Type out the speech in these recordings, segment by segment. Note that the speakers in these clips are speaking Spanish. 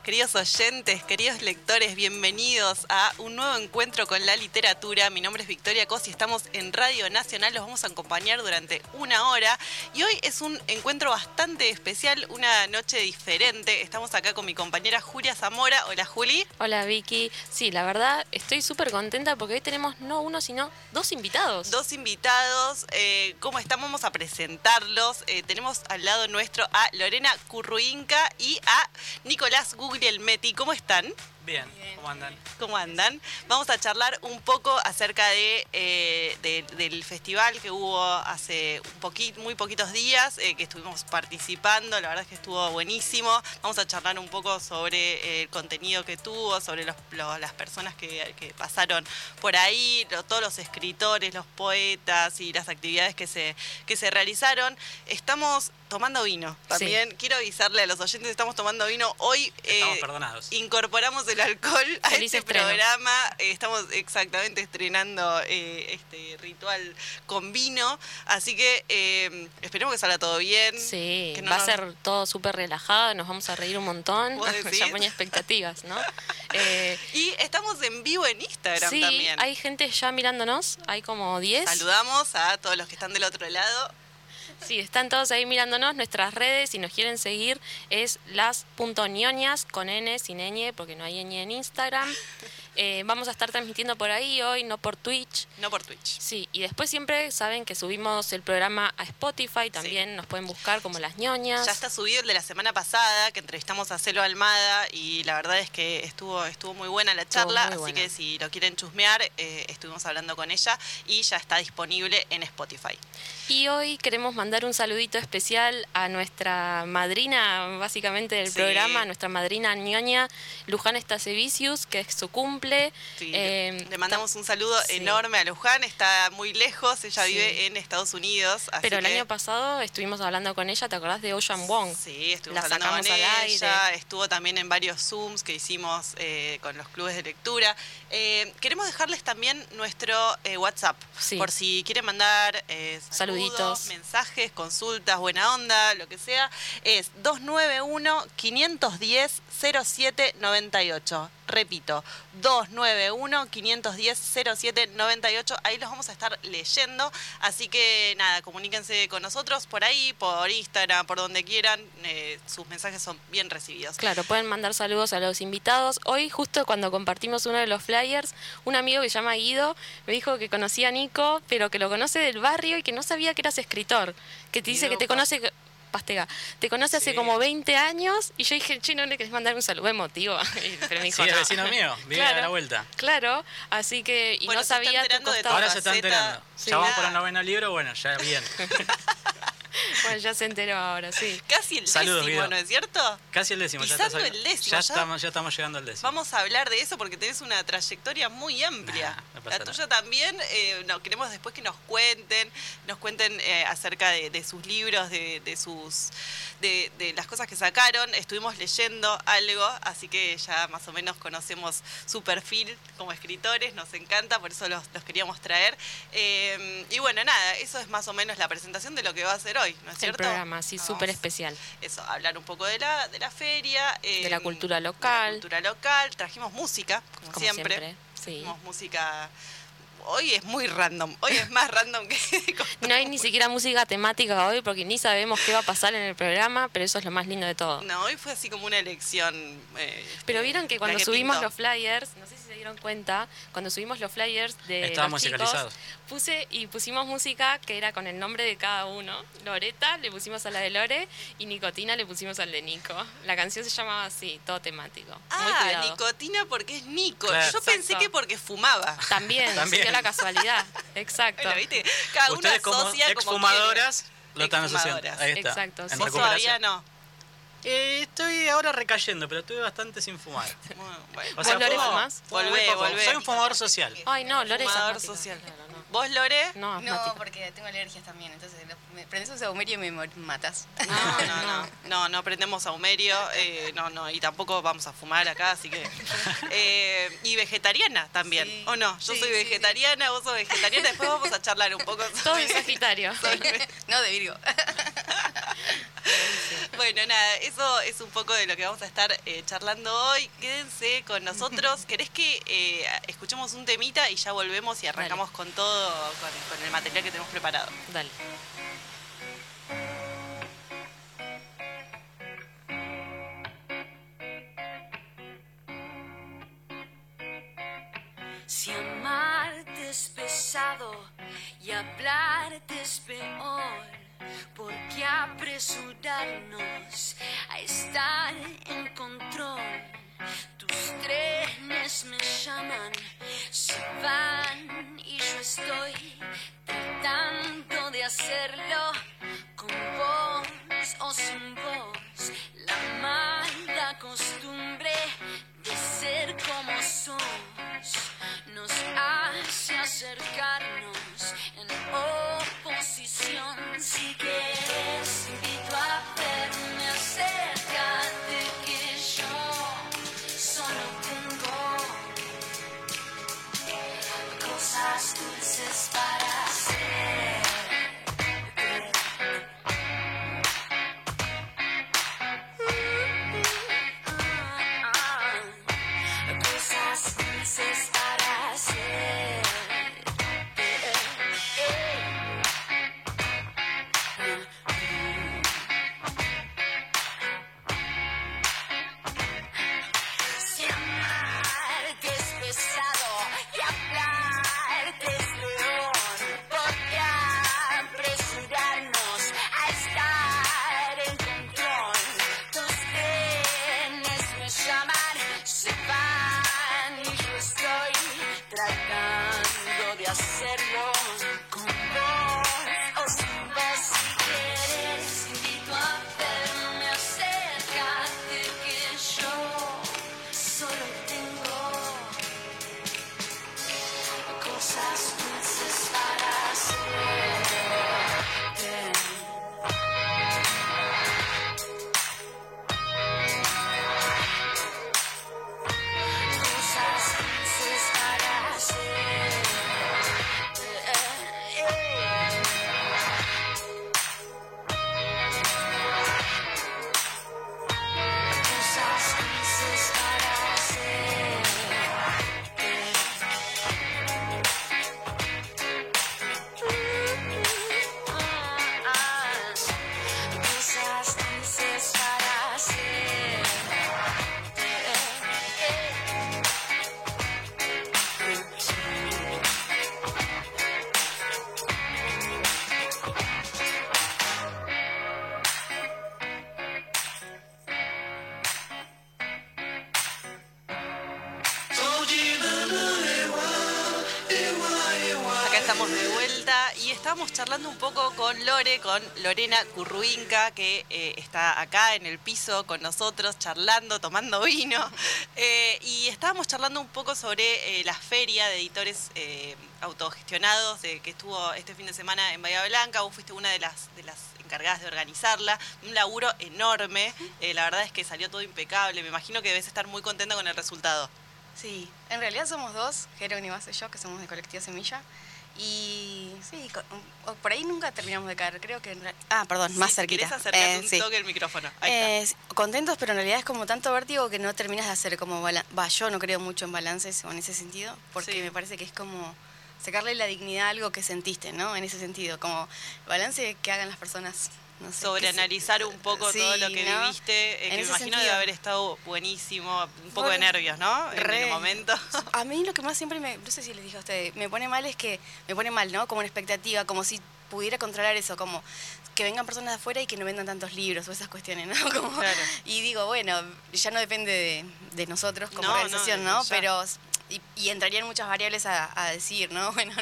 noches, queridos oyentes, queridos lectores. Bienvenidos a un nuevo encuentro con la literatura. Mi nombre es Victoria Cosi, estamos en Radio Nacional, los vamos a acompañar durante una hora. Y hoy es un encuentro bastante especial, una noche diferente. Estamos acá con mi compañera Julia Zamora. Hola, Juli. Hola, Vicky. Sí, la verdad, estoy súper contenta porque hoy tenemos no uno, sino dos invitados. Dos invitados. Eh, ¿Cómo estamos? Vamos a presentarlos. Eh, tenemos al lado nuestro a Lorena Curruinca y a Nicolás Guglielmetti. ¿Cómo están? Bien, ¿cómo andan? ¿Cómo andan? Vamos a charlar un poco acerca de, eh, de- del festival que hubo hace un poquito, muy poquitos días, eh, que estuvimos participando, la verdad es que estuvo buenísimo. Vamos a charlar un poco sobre eh, el contenido que tuvo, sobre los- las personas que, que pasaron por ahí, lo- todos los escritores, los poetas y las actividades que se, que se realizaron. Estamos tomando vino también. Quiero avisarle a los oyentes, estamos tomando vino hoy. Estamos eh, perdonados. Incorporamos el alcohol a Feliz este estreno. programa. Eh, estamos exactamente estrenando eh, este ritual con vino. Así que eh, esperemos que salga todo bien. Sí, que no va a ser todo súper relajado, nos vamos a reír un montón. Ya ponía expectativas, ¿no? Eh, Y estamos en vivo en Instagram sí, también. hay gente ya mirándonos, hay como 10. Saludamos a todos los que están del otro lado. Sí, están todos ahí mirándonos. Nuestras redes, si nos quieren seguir, es las.ñoñas con N, sin ñ, porque no hay ñ en Instagram. Eh, vamos a estar transmitiendo por ahí hoy, no por Twitch. No por Twitch. Sí, y después siempre saben que subimos el programa a Spotify, también nos pueden buscar como las ñoñas. Ya está subido el de la semana pasada, que entrevistamos a Celo Almada y la verdad es que estuvo, estuvo muy buena la charla, así buena. que si lo quieren chusmear, eh, estuvimos hablando con ella y ya está disponible en Spotify. Y hoy queremos mandar un saludito especial a nuestra madrina, básicamente del Sí. programa, nuestra madrina ñoña, Luján Estasevicius, que es su cumple. Sí, Eh, le mandamos un saludo sí. enorme a Luján, está muy lejos, ella Sí. vive en Estados Unidos. así Pero el que- año pasado estuvimos hablando con ella, ¿te acordás de Ocean Wong? Sí, estuvimos La hablando con ella, estuvo también en varios Zooms que hicimos eh, con los clubes de lectura. Eh, queremos dejarles también nuestro eh, WhatsApp, por si quieren mandar saludos, Saluditos. mensajes, consultas, buena onda, lo que sea. Es 291-510-0798. Repito, 291-510-0798. Ahí los vamos a estar leyendo. Así que nada, comuníquense con nosotros por ahí, por Instagram, por donde quieran. Eh, sus mensajes son bien recibidos. Claro, pueden mandar saludos a los invitados. Hoy, justo cuando compartimos uno de los flyers, un amigo que se llama Guido me dijo que conocía a Nico, pero que lo conoce del barrio y que no sabía que eras escritor. Que te dice Guido que te conoce. Pastega, te conoce hace Sí. como 20 años y yo dije, che, ¿no le querés mandar un saludo emotivo? Pero me dijo, Sí, es "No". vecino mío, vive Claro. a la vuelta. Claro, así que, y Bueno, no sabía tu. Ahora se está enterando. Sí. Ya vamos por el noveno libro, bueno, ya bien. Bueno, ya se enteró ahora, sí. Casi el Saludos, décimo, Guido. ¿no es cierto? Casi el décimo. ya Pisando el décimo, Ya, ya. Estamos, ya estamos llegando al décimo. Vamos a hablar de eso porque tenés una trayectoria muy amplia. Nah, no pasa la nada. tuya también. eh, no, queremos después que nos cuenten, nos cuenten eh, acerca de, de sus libros, de, de sus, de, de las cosas que sacaron. Estuvimos leyendo algo, así que ya más o menos conocemos su perfil como escritores. Nos encanta, por eso los, los queríamos traer. Eh, y bueno, nada, eso es más o menos la presentación de lo que va a ser hoy, ¿no es El cierto? programa, sí, Vamos súper especial. eso, hablar un poco de la, de la feria. eh, De la cultura de local. la cultura local. Trajimos música, como, Como siempre. siempre, sí. Trajimos música. Hoy es muy random. Hoy es más random que. No hay ni siquiera música temática hoy porque ni sabemos qué va a pasar en el programa, pero eso es lo más lindo de todo. No, hoy fue así como una elección. eh, Pero vieron que cuando subimos pintó. los flyers, no sé si se dieron cuenta, cuando subimos los flyers de Estaban los chicos, puse y pusimos música que era con el nombre de cada uno. Loreta le pusimos a la de Lore y Nicotina le pusimos al de Nico. La canción se llamaba así, todo temático. Ah, nicotina porque es Nico. Claro. Yo pensé que porque fumaba. También, También. se dio la casualidad. Exacto. Bueno, ¿viste? Cada Ustedes como asocia como exfumadoras lo están asociando. Exfumadoras. Ahí está. Exacto, en. Vos todavía no. Eh, estoy ahora recayendo, pero estuve bastante sin fumar. Bueno, bueno. O sea, ¿Vos, Lore, fumás? Volvé, volvé. Soy un fumador social. Ay, no, Lore es Fumador social. Claro, no. ¿Vos, Lore? No, No, porque tengo alergias también, entonces me prendes un saumerio y me matas. No, no, no, no, no prendemos saumerio, eh, no, no, y tampoco vamos a fumar acá, así que... eh, y vegetariana también, Sí. ¿o no? Yo Sí, soy sí, sí. vegetariana, vos sos vegetariana, después vamos a charlar un poco Todo sobre- de Sagitario. no, de Virgo. Bueno, nada, eso es un poco de lo que vamos a estar eh, charlando hoy. Quédense con nosotros. ¿Querés que eh, escuchemos un temita y ya volvemos y arrancamos con todo, con, con el material que tenemos preparado? Dale. Si amarte es pesado y hablarte es peor, ¿por qué apresurarnos a estar en control? Tus trenes me llaman, se van y yo estoy tratando de hacerlo con vos o sin vos. La mala costumbre de ser como sos nos hace acercarnos en oposición. Si quieres, hacerlo con Lore, con Lorena Curruinca, que eh, está acá en el piso con nosotros, charlando, tomando vino. Eh, y estábamos charlando un poco sobre eh, la feria de editores autogestionados eh, que estuvo este fin de semana en Bahía Blanca. Vos fuiste una de las, de las encargadas de organizarla. Un laburo enorme. La verdad es que salió todo impecable. Me imagino que debes estar muy contenta con el resultado. Sí, en realidad somos dos, Jerónimo y yo, que somos de Colectivo Semilla. Y sí, por ahí nunca terminamos de caer. Creo que. en Ah, perdón, más cerquita. ¿Querés acercarte Eh, un sí. toque el micrófono? Ahí. Eh, contentos, pero en realidad es como tanto vértigo que no terminas de hacer como Va, yo no creo mucho en balances o en ese sentido, porque Sí. me parece que es como sacarle la dignidad a algo que sentiste, ¿no? En ese sentido, como balance que hagan las personas. No sé, Sobreanalizar que un poco sí, todo lo que ¿no? viviste, eh, que me imagino sentido. debe haber estado buenísimo, un poco de nervios, ¿no? En Re. el momento. A mí lo que más siempre me, no sé si les dije a ustedes, me pone mal es que, me pone mal, ¿no? Como una expectativa, como si pudiera controlar eso, como que vengan personas de afuera y que no vendan tantos libros o esas cuestiones, ¿no? Como- Claro. Y digo, bueno, ya no depende de, de nosotros como No, no, organización, ¿no? ya. Pero, y, y entrarían muchas variables a, a decir, ¿no? Bueno,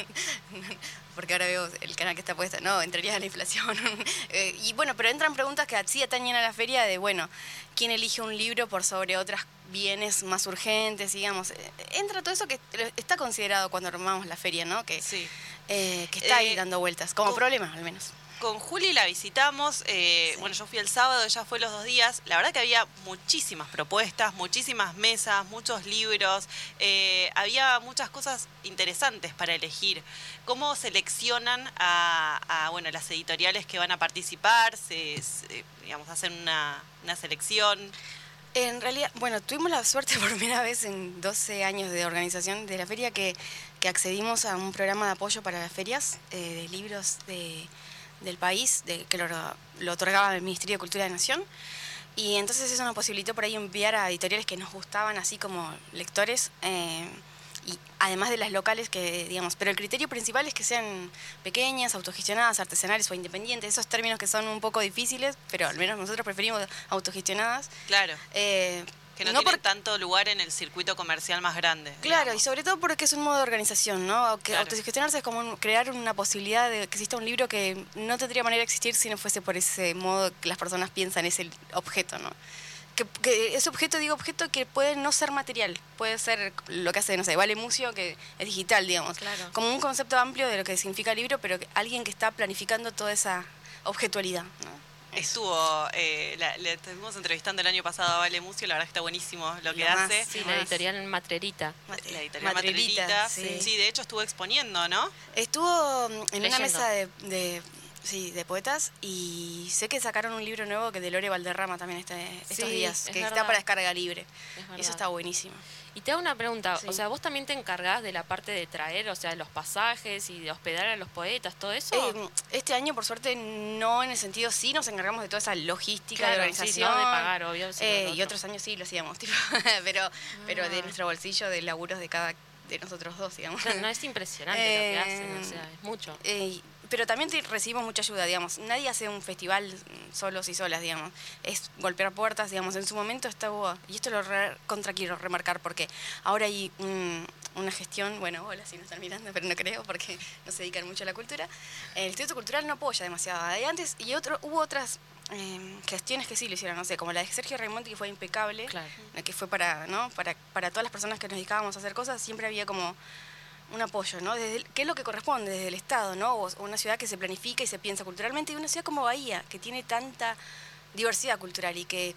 porque ahora veo el canal que está puesto, no, entraría a la inflación. Eh, y bueno, pero entran preguntas que sí atañen a la feria de, bueno, ¿quién elige un libro por sobre otras bienes más urgentes, digamos? Eh, Entra todo eso que está considerado cuando armamos la feria, ¿no? Que, Sí. eh, que está ahí dando vueltas, como ¿cómo- problema al menos. Con Juli la visitamos, eh, bueno, yo fui el sábado, ella fue los dos días. La verdad que había muchísimas propuestas, muchísimas mesas, muchos libros, eh, había muchas cosas interesantes para elegir. ¿Cómo seleccionan a, a, bueno, las editoriales que van a participar? Se, se, digamos, hacen una, una selección. En realidad, bueno, tuvimos la suerte por primera vez en 12 años de organización de la feria que, que accedimos a un programa de apoyo para las ferias eh, de libros de, del país, de, que lo, lo otorgaba el Ministerio de Cultura de Nación. Y entonces eso nos posibilitó por ahí enviar a editoriales que nos gustaban, así como lectores, eh, y además de las locales que, digamos, pero el criterio principal es que sean pequeñas, autogestionadas, artesanales o independientes, esos términos que son un poco difíciles, pero al menos nosotros preferimos autogestionadas. Claro. Eh, Que no, no tienen por- tanto lugar en el circuito comercial más grande. Claro, y sobre todo porque es un modo de organización, ¿no? Que Claro. autogestionarse es como un- crear una posibilidad de que exista un libro que no tendría manera de existir si no fuese por ese modo que las personas piensan, ese objeto, ¿no? Que, que ese objeto, digo objeto que puede no ser material, puede ser lo que hace, no sé, Vale Mucio, que es digital, digamos. Claro. Como un concepto amplio de lo que significa libro, pero que- alguien que está planificando toda esa objetualidad, ¿no? Estuvo, eh, la- le estuvimos entrevistando el año pasado a Vale Mucio, la verdad que está buenísimo lo que Lo más, hace. Sí, Lo la más. editorial Matrerita. La editorial Matrelita. sí. Sí. de hecho estuvo exponiendo, ¿no? Estuvo mm, en Leyendo. una mesa de, de- sí, de poetas y sé que sacaron un libro nuevo que de Lore Valderrama también este, estos Sí, días, es que verdad. está para descarga libre. Es eso está buenísimo. Y te hago una pregunta, Sí. o sea, vos también te encargás de la parte de traer, o sea, los pasajes y de hospedar a los poetas, todo eso. Eh, este año, por suerte, no en el sentido, sí nos encargamos de toda esa logística Claro, de sí, organización. no de pagar, obvio, Eh, y otro. otros años sí lo hacíamos, tipo, pero, pero de Ah. nuestro bolsillo, de laburos de cada de nosotros dos, digamos. No es impresionante lo que Eh, hacen, o sea, es mucho. Pero también recibimos mucha ayuda, digamos. Nadie hace un festival solos y solas, digamos. Es golpear puertas, digamos. En su momento estaba, y esto lo re- contra quiero remarcar porque ahora hay un- una gestión, bueno, hola si nos están mirando, pero no creo porque no se dedican mucho a la cultura. El Instituto Cultural no apoya demasiado. Y antes, y otro, hubo otras eh, gestiones que sí lo hicieron, no sé, como la de Sergio Raimondi que fue impecable Claro. la que fue para, ¿no? para, para todas las personas que nos dedicábamos a hacer cosas, siempre había como un apoyo, ¿no? Desde ¿Qué es lo que corresponde? Desde el Estado, ¿no? O una ciudad que se planifica y se piensa culturalmente, y una ciudad como Bahía, que tiene tanta diversidad cultural y que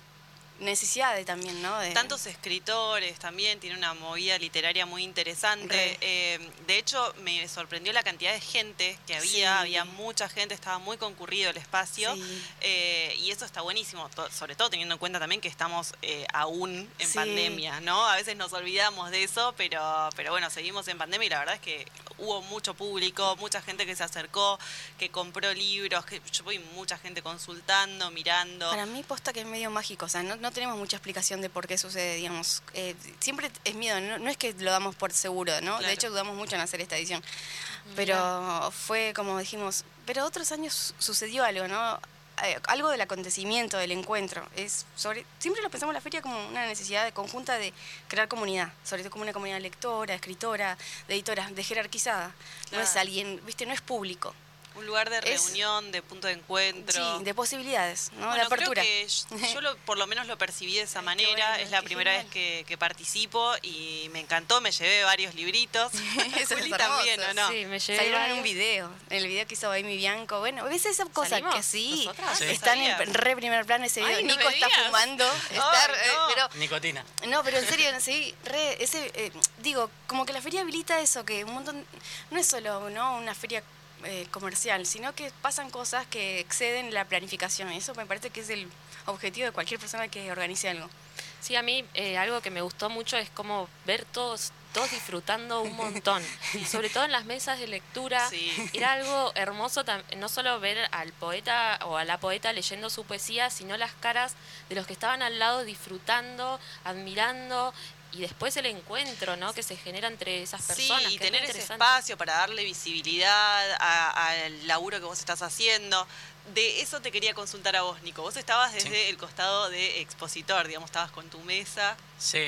necesidad de también, ¿no? De, Tantos escritores también, tiene una movida literaria muy interesante. Re. Eh, de hecho, me sorprendió la cantidad de gente que había, Sí. había mucha gente, estaba muy concurrido el espacio. Sí. Eh, y eso está buenísimo, to- sobre todo teniendo en cuenta también que estamos eh, aún en Sí. pandemia, ¿no? A veces nos olvidamos de eso, pero, pero bueno, seguimos en pandemia y la verdad es que hubo mucho público, mucha gente que se acercó, que compró libros, que yo vi mucha gente consultando, mirando. Para mí posta que es medio mágico, o sea, no, no tenemos mucha explicación de por qué sucede, digamos. Eh, siempre es miedo, no, no es que lo damos por seguro, ¿no? Claro. De hecho, dudamos mucho en hacer esta edición. Pero fue como dijimos, pero otros años sucedió algo, ¿no? Eh, algo del acontecimiento, del encuentro. Es sobre, siempre lo pensamos en la feria como una necesidad de conjunta de crear comunidad, sobre todo como una comunidad lectora, escritora, de editoras, de jerarquizada. No es alguien, viste, no es público. Un lugar de Es- reunión, de punto de encuentro. Sí, de posibilidades, ¿no? Bueno, de apertura. creo que yo, yo lo- por lo menos lo percibí de esa Ay, manera. bueno, es la primera genial. vez que, que participo y me encantó. Me llevé varios libritos. Juli también, ¿o no? Sí, me llevé Salieron en un video, en el video que hizo Amy Bianco. Bueno, ves esa cosa ¿Salimos? que sí, ¿Nosotras? Sí. están en re primer plano ese video. Ay, Nico está digas. fumando, está, eh, no. pero Nicotina. no, pero en serio, sí, re, ese, eh, digo, como que la feria habilita eso, que un montón, no es solo ¿no? una feria eh, comercial, sino que pasan cosas que exceden la planificación. Eso me parece que es el objetivo de cualquier persona que organice algo. Sí, a mí eh, algo que me gustó mucho es como ver todos todos disfrutando un montón. Sobre todo en las mesas de lectura. Sí. Era algo hermoso no solo ver al poeta o a la poeta leyendo su poesía, sino las caras de los que estaban al lado disfrutando, admirando. Y después el encuentro, ¿no? Que se genera entre esas personas. Sí, y tener ese espacio para darle visibilidad a- al laburo que vos estás haciendo. De eso te quería consultar a vos, Nico. Vos estabas desde Sí. el costado de expositor, digamos, estabas con tu mesa. Sí.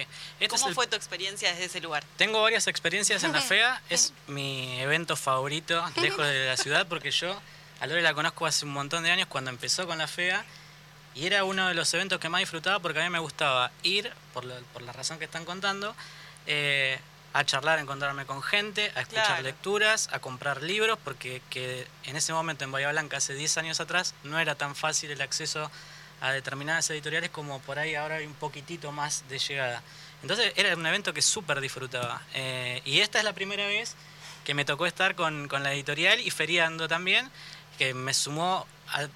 Este es ¿Cómo el- fue tu experiencia desde ese lugar? Tengo varias experiencias en la FEA. Es mi evento favorito lejos de la ciudad porque yo a Lore la conozco hace un montón de años cuando empezó con la FEA y era uno de los eventos que más disfrutaba porque a mí me gustaba ir, por, lo- por la razón que están contando, eh, a charlar, a encontrarme con gente, a escuchar Claro. lecturas, a comprar libros, porque que en ese momento en Bahía Blanca, hace 10 años atrás, no era tan fácil el acceso a determinadas editoriales como por ahí ahora hay un poquitito más de llegada. Entonces era un evento que súper disfrutaba. Eh, y esta es la primera vez que me tocó estar con, con la editorial y feriando también, que me sumó,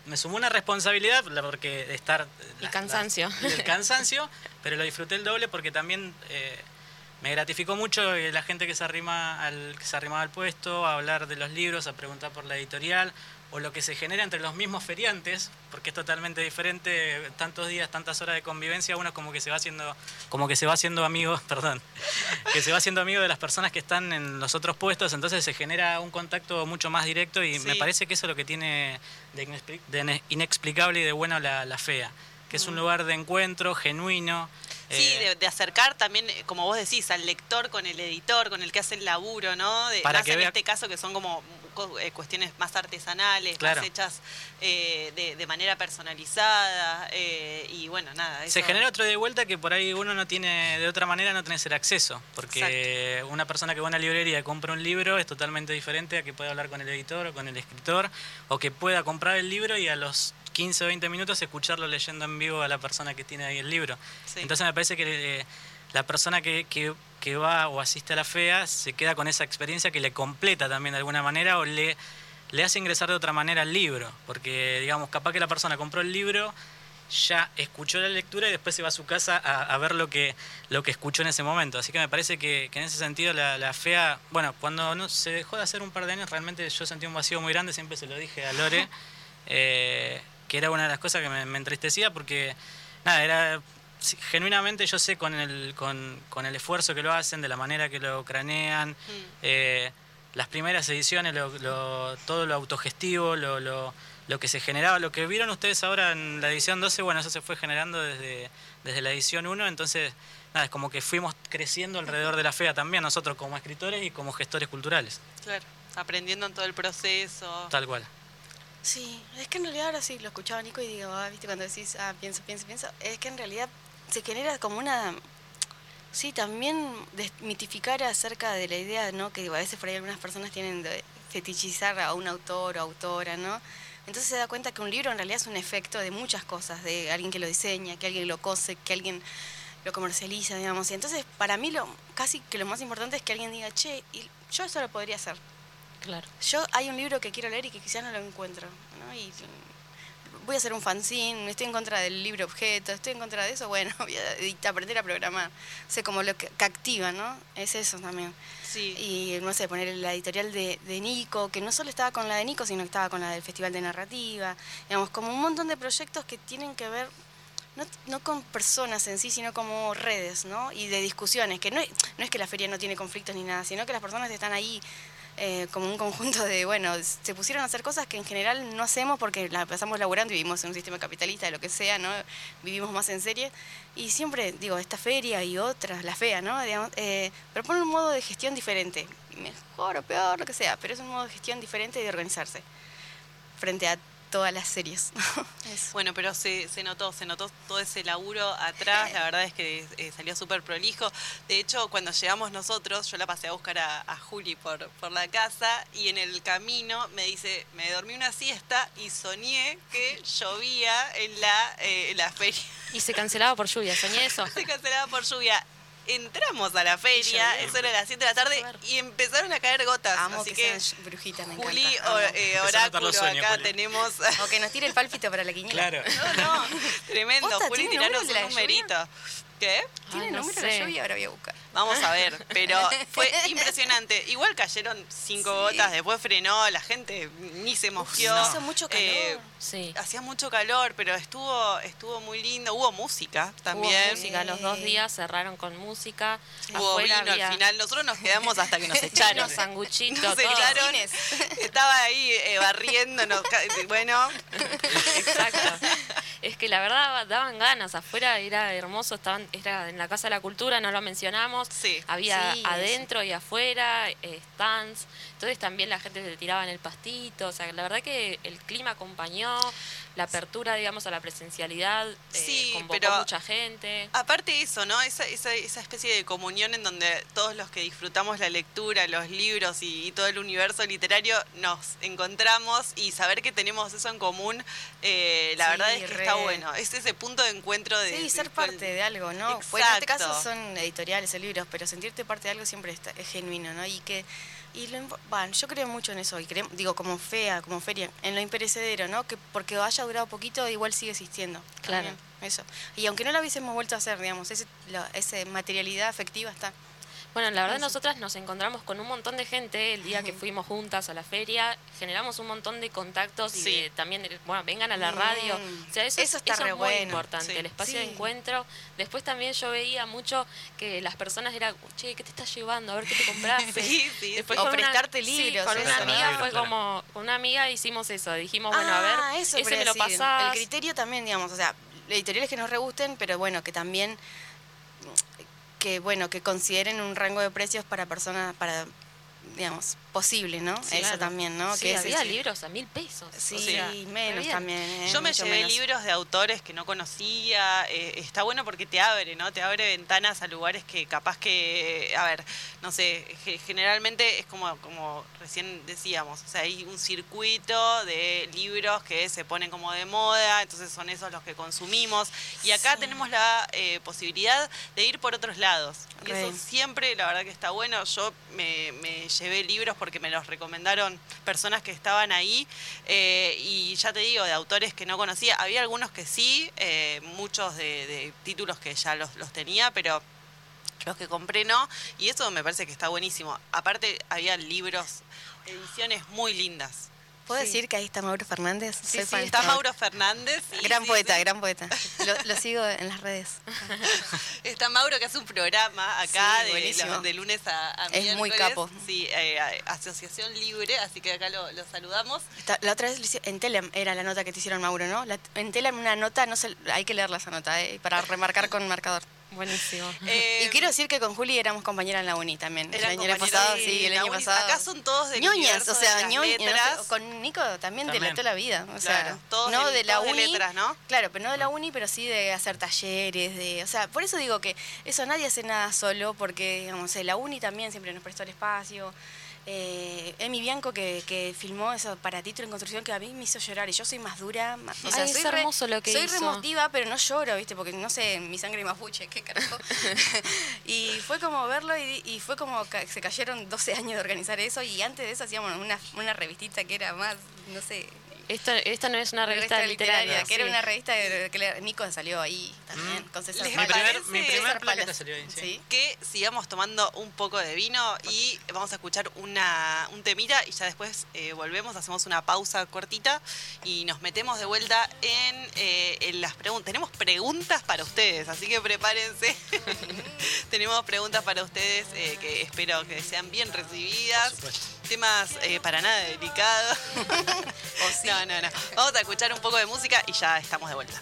me sumó una responsabilidad, la- porque de estar... Y cansancio. el cansancio, pero lo disfruté el doble porque también eh, me gratificó mucho eh, la gente que se, arrima al, que se arrimaba al puesto, a hablar de los libros, a preguntar por la editorial, o lo que se genera entre los mismos feriantes, porque es totalmente diferente, tantos días, tantas horas de convivencia, uno como que se va haciendo, como que se va haciendo amigo, perdón, que se va haciendo amigo de las personas que están en los otros puestos, entonces se genera un contacto mucho más directo y me parece que eso es lo que tiene de, inexpli- de ine- inexplicable y de bueno la, la fea, que es un lugar de encuentro genuino. Sí, eh, de, de acercar también, eh, como vos decís, al lector con el editor, con el que hace el laburo, ¿no? De, Para más que en vea- este caso que son como eh, cuestiones más artesanales, Claro. más hechas eh, de, de manera personalizada eh, y bueno, nada. Se genera otro de vuelta que por ahí uno no tiene, de otra manera no tenés el acceso, porque una persona que va a una librería y compra un libro es totalmente diferente a que pueda hablar con el editor o con el escritor, o que pueda comprar el libro y a los 15 o 20 minutos escucharlo leyendo en vivo a la persona que tiene ahí el libro. Sí. Entonces me parece que la persona que, que- que va o asiste a la FEA se queda con esa experiencia que le completa también de alguna manera o le, le hace ingresar de otra manera al libro, porque digamos, capaz que la persona compró el libro ya escuchó la lectura y después se va a su casa a, a ver lo que, lo que escuchó en ese momento. Así que me parece que, que en ese sentido la, la FEA, bueno, cuando no, se dejó de hacer un par de años, realmente yo sentí un vacío muy grande, siempre se lo dije a Lore, eh, que era una de las cosas que me, me entristecía porque, nada, era... sí, Genuinamente yo sé con el, con, con el esfuerzo que lo hacen, de la manera que lo cranean, eh, las primeras ediciones, lo- lo- todo lo autogestivo, lo, lo, lo que se generaba, lo que vieron ustedes ahora en la edición 12, bueno, eso se fue generando desde, desde la edición 1, entonces, nada, es como que fuimos creciendo alrededor de la FEA también, nosotros como escritores y como gestores culturales, Claro, aprendiendo en todo el proceso. tal cual. Sí, es que en realidad ahora sí lo escuchaba Nico y digo, ah, viste, cuando decís, ah, pienso, pienso, pienso, es que en realidad se genera como una. Sí, también desmitificar acerca de la idea, ¿no? Que a veces por ahí algunas personas tienen de fetichizar a un autor o autora, ¿no? Entonces se da cuenta que un libro en realidad es un efecto de muchas cosas, de alguien que lo diseña, que alguien lo cose, que alguien lo comercializa, digamos. Y entonces para mí lo casi que lo más importante es que alguien diga, che, y yo eso lo podría hacer. Claro. Yo hay un libro que quiero leer y que quizás no lo encuentro, ¿no? Y voy a hacer un fanzine, estoy en contra del libro objeto, estoy en contra de eso, bueno, voy a aprender a programar. O sea, como lo que, que activa, ¿no? Es eso también. Sí. Y no sé, poner la editorial de, de Nico, que no solo estaba con la de Nico, sino que estaba con la del Festival de Narrativa. Digamos, como un montón de proyectos que tienen que ver no, no con personas en sí, sino como redes, ¿no? Y de discusiones, que no no es que la feria no tiene conflictos ni nada, sino que las personas están ahí eh, como un conjunto de, bueno, se pusieron a hacer cosas que en general no hacemos porque la pasamos laburando y vivimos en un sistema capitalista, lo que sea, ¿no? Vivimos más en serie. Y siempre, digo, esta feria y otras, la fea, ¿no? Digamos, eh, proponen un modo de gestión diferente, mejor o peor, lo que sea, pero es un modo de gestión diferente de organizarse frente a todas las series. Bueno, pero se, se notó, se notó todo ese laburo atrás, la verdad es que eh, salió súper prolijo. De hecho, cuando llegamos nosotros, yo la pasé a buscar a, a Juli por, por la casa y en el camino me dice, me dormí una siesta y soñé que llovía en la, eh, en la feria. Y se cancelaba por lluvia, soñé eso. Se cancelaba por lluvia. Entramos a la feria, eso era a las 7 de la tarde y empezaron a caer gotas. Amo así que, brujitas, me Juli, encanta. o- amo. eh, oráculo, acá Juli. tenemos... O que nos tire el pálpito para la quiniela. Claro. No, no, tremendo. Juli, ¿Tiene tiranos número de la un numerito. ¿Qué? ¿Tiene no número de sé. la lluvia? Ahora voy a buscar. Vamos a ver, pero fue impresionante. Igual cayeron cinco Sí. gotas, después frenó, la gente ni se movió. no. Hizo mucho calor. Sí. hacía mucho calor, pero estuvo estuvo muy lindo. Hubo música también. Hubo música, los dos días cerraron con música. Hubo Afuera vino había al final. Nosotros nos quedamos hasta que nos echaron. unos sanguchitos, Nos echaron. Estaba ahí eh, barriéndonos. Bueno, Exacto. Es que la verdad daban ganas, afuera era hermoso, estaban, era en la Casa de la Cultura, no lo mencionamos, Sí. había Sí, adentro y afuera eh, stands, entonces también la gente se tiraba en el pastito, o sea, la verdad que el clima acompañó, la apertura, digamos, a la presencialidad, eh, Sí, convocó pero- mucha gente. Aparte eso, ¿no? Esa, esa, esa especie de comunión en donde todos los que disfrutamos la lectura, los libros y, y todo el universo literario nos encontramos y saber que tenemos eso en común, eh, la Sí, verdad es que re. está bueno. Es ese punto de encuentro de... Sí, de- ser parte de algo, ¿no? Bueno, en este caso Exacto. son editoriales o libros, pero sentirte parte de algo siempre está- es genuino, ¿no? Y que y lo, bueno, yo creo mucho en eso, y creo- digo, como fea, como feria, en lo imperecedero, ¿no? Que porque haya durado poquito, igual sigue existiendo. Claro. también, Eso. Y aunque no lo hubiésemos vuelto a hacer, digamos, ese, esa materialidad afectiva está. Bueno, la verdad nosotras nos encontramos con un montón de gente el día que fuimos juntas a la feria, generamos un montón de contactos y de- también, de- bueno, vengan a la Mm. radio. O sea, eso, Eso está eso re es muy bueno. importante, Sí. el espacio de encuentro. Después también yo veía mucho que las personas eran, che, ¿qué te estás llevando? A ver qué te compraste. Sí, sí, Después O con una- prestarte sí, libros, con una amiga Libros, fue claro. como, con una amiga hicimos eso, dijimos, bueno, a Ah, ver, eso ese me lo pasás. El criterio también, digamos, o sea, editoriales que nos regusten, pero bueno, que también que bueno, que consideren un rango de precios para personas para digamos, posible, ¿no? Sí, Eso claro. también, ¿no? Sí, que es había libros a mil pesos. Sí, o sea, menos también. ¿eh? Yo me llevé menos. libros de autores que no conocía, eh, está bueno porque te abre, ¿no? Te abre ventanas a lugares que capaz que, a ver, no sé, ge- generalmente es como, como recién decíamos, o sea, hay un circuito de libros que se ponen como de moda, entonces son esos los que consumimos, y acá Sí. tenemos la eh, posibilidad de ir por otros lados. Y eso Re. siempre, la verdad que está bueno, yo me, me llevé libros porque me los recomendaron personas que estaban ahí, eh, y ya te digo, de autores que no conocía, había algunos que sí, eh, muchos de, de títulos que ya los, los tenía, pero los que compré no, y eso me parece que está buenísimo. Aparte, había libros, ediciones muy lindas. ¿Puedo Sí. decir que ahí está Mauro Fernández? Sí, Soy sí, fan. está Mauro Fernández. Gran poeta, gran poeta. Lo, lo sigo en las redes. Está Mauro que hace un programa acá de, lunes a, a Es muy capo. Sí, eh, Asociación Libre, así que acá lo, lo saludamos. Está- la otra vez lo hice- en Telem era la nota que te hicieron Mauro, ¿no? La- en Telem una nota, no sé, hay que leerla esa nota, ¿eh? para remarcar con marcador. Buenísimo. Eh, y quiero decir que con Juli éramos compañeras en la uni también. El año pasado, de sí, el año uni. pasado. Acá son todos del ñoñas, o sea, de ñoñas, no sé, letras. con Nico también, También. delató la vida. O sea, Claro, todos no de la todos de uni. letras, ¿no? Claro, pero no de la uni, pero sí de hacer talleres, de, o sea, por eso digo que eso nadie hace nada solo, porque, digamos, la uni también siempre nos prestó el espacio. Eh, Emi Bianco que, que filmó eso para título en construcción que a mí me hizo llorar y yo soy más dura, ma- o sea, Ay, soy es re- hermoso lo que soy hizo. re emotiva, pero no lloro, ¿viste? Porque no sé, mi sangre mapuche, qué carajo. y fue como verlo y, y fue como ca- se cayeron 12 años de organizar eso y antes de eso hacíamos una, una revistita que era más, no sé, Esto, esta no es una revista, literaria, que era sí. una revista de- que Nico salió ahí también, Mm. con César Les Mi primer, mi primer Palas. salió ahí, sí. Sí. que sigamos tomando un poco de vino y vamos a escuchar una, un temita y ya después eh, volvemos, hacemos una pausa cortita y nos metemos de vuelta en, eh, en las preguntas. Tenemos preguntas para ustedes, así que prepárense. Tenemos preguntas para ustedes eh, que espero que sean bien recibidas. Por supuesto. Temas eh, para nada delicados. No, no, no. Vamos a escuchar un poco de música y ya estamos de vuelta.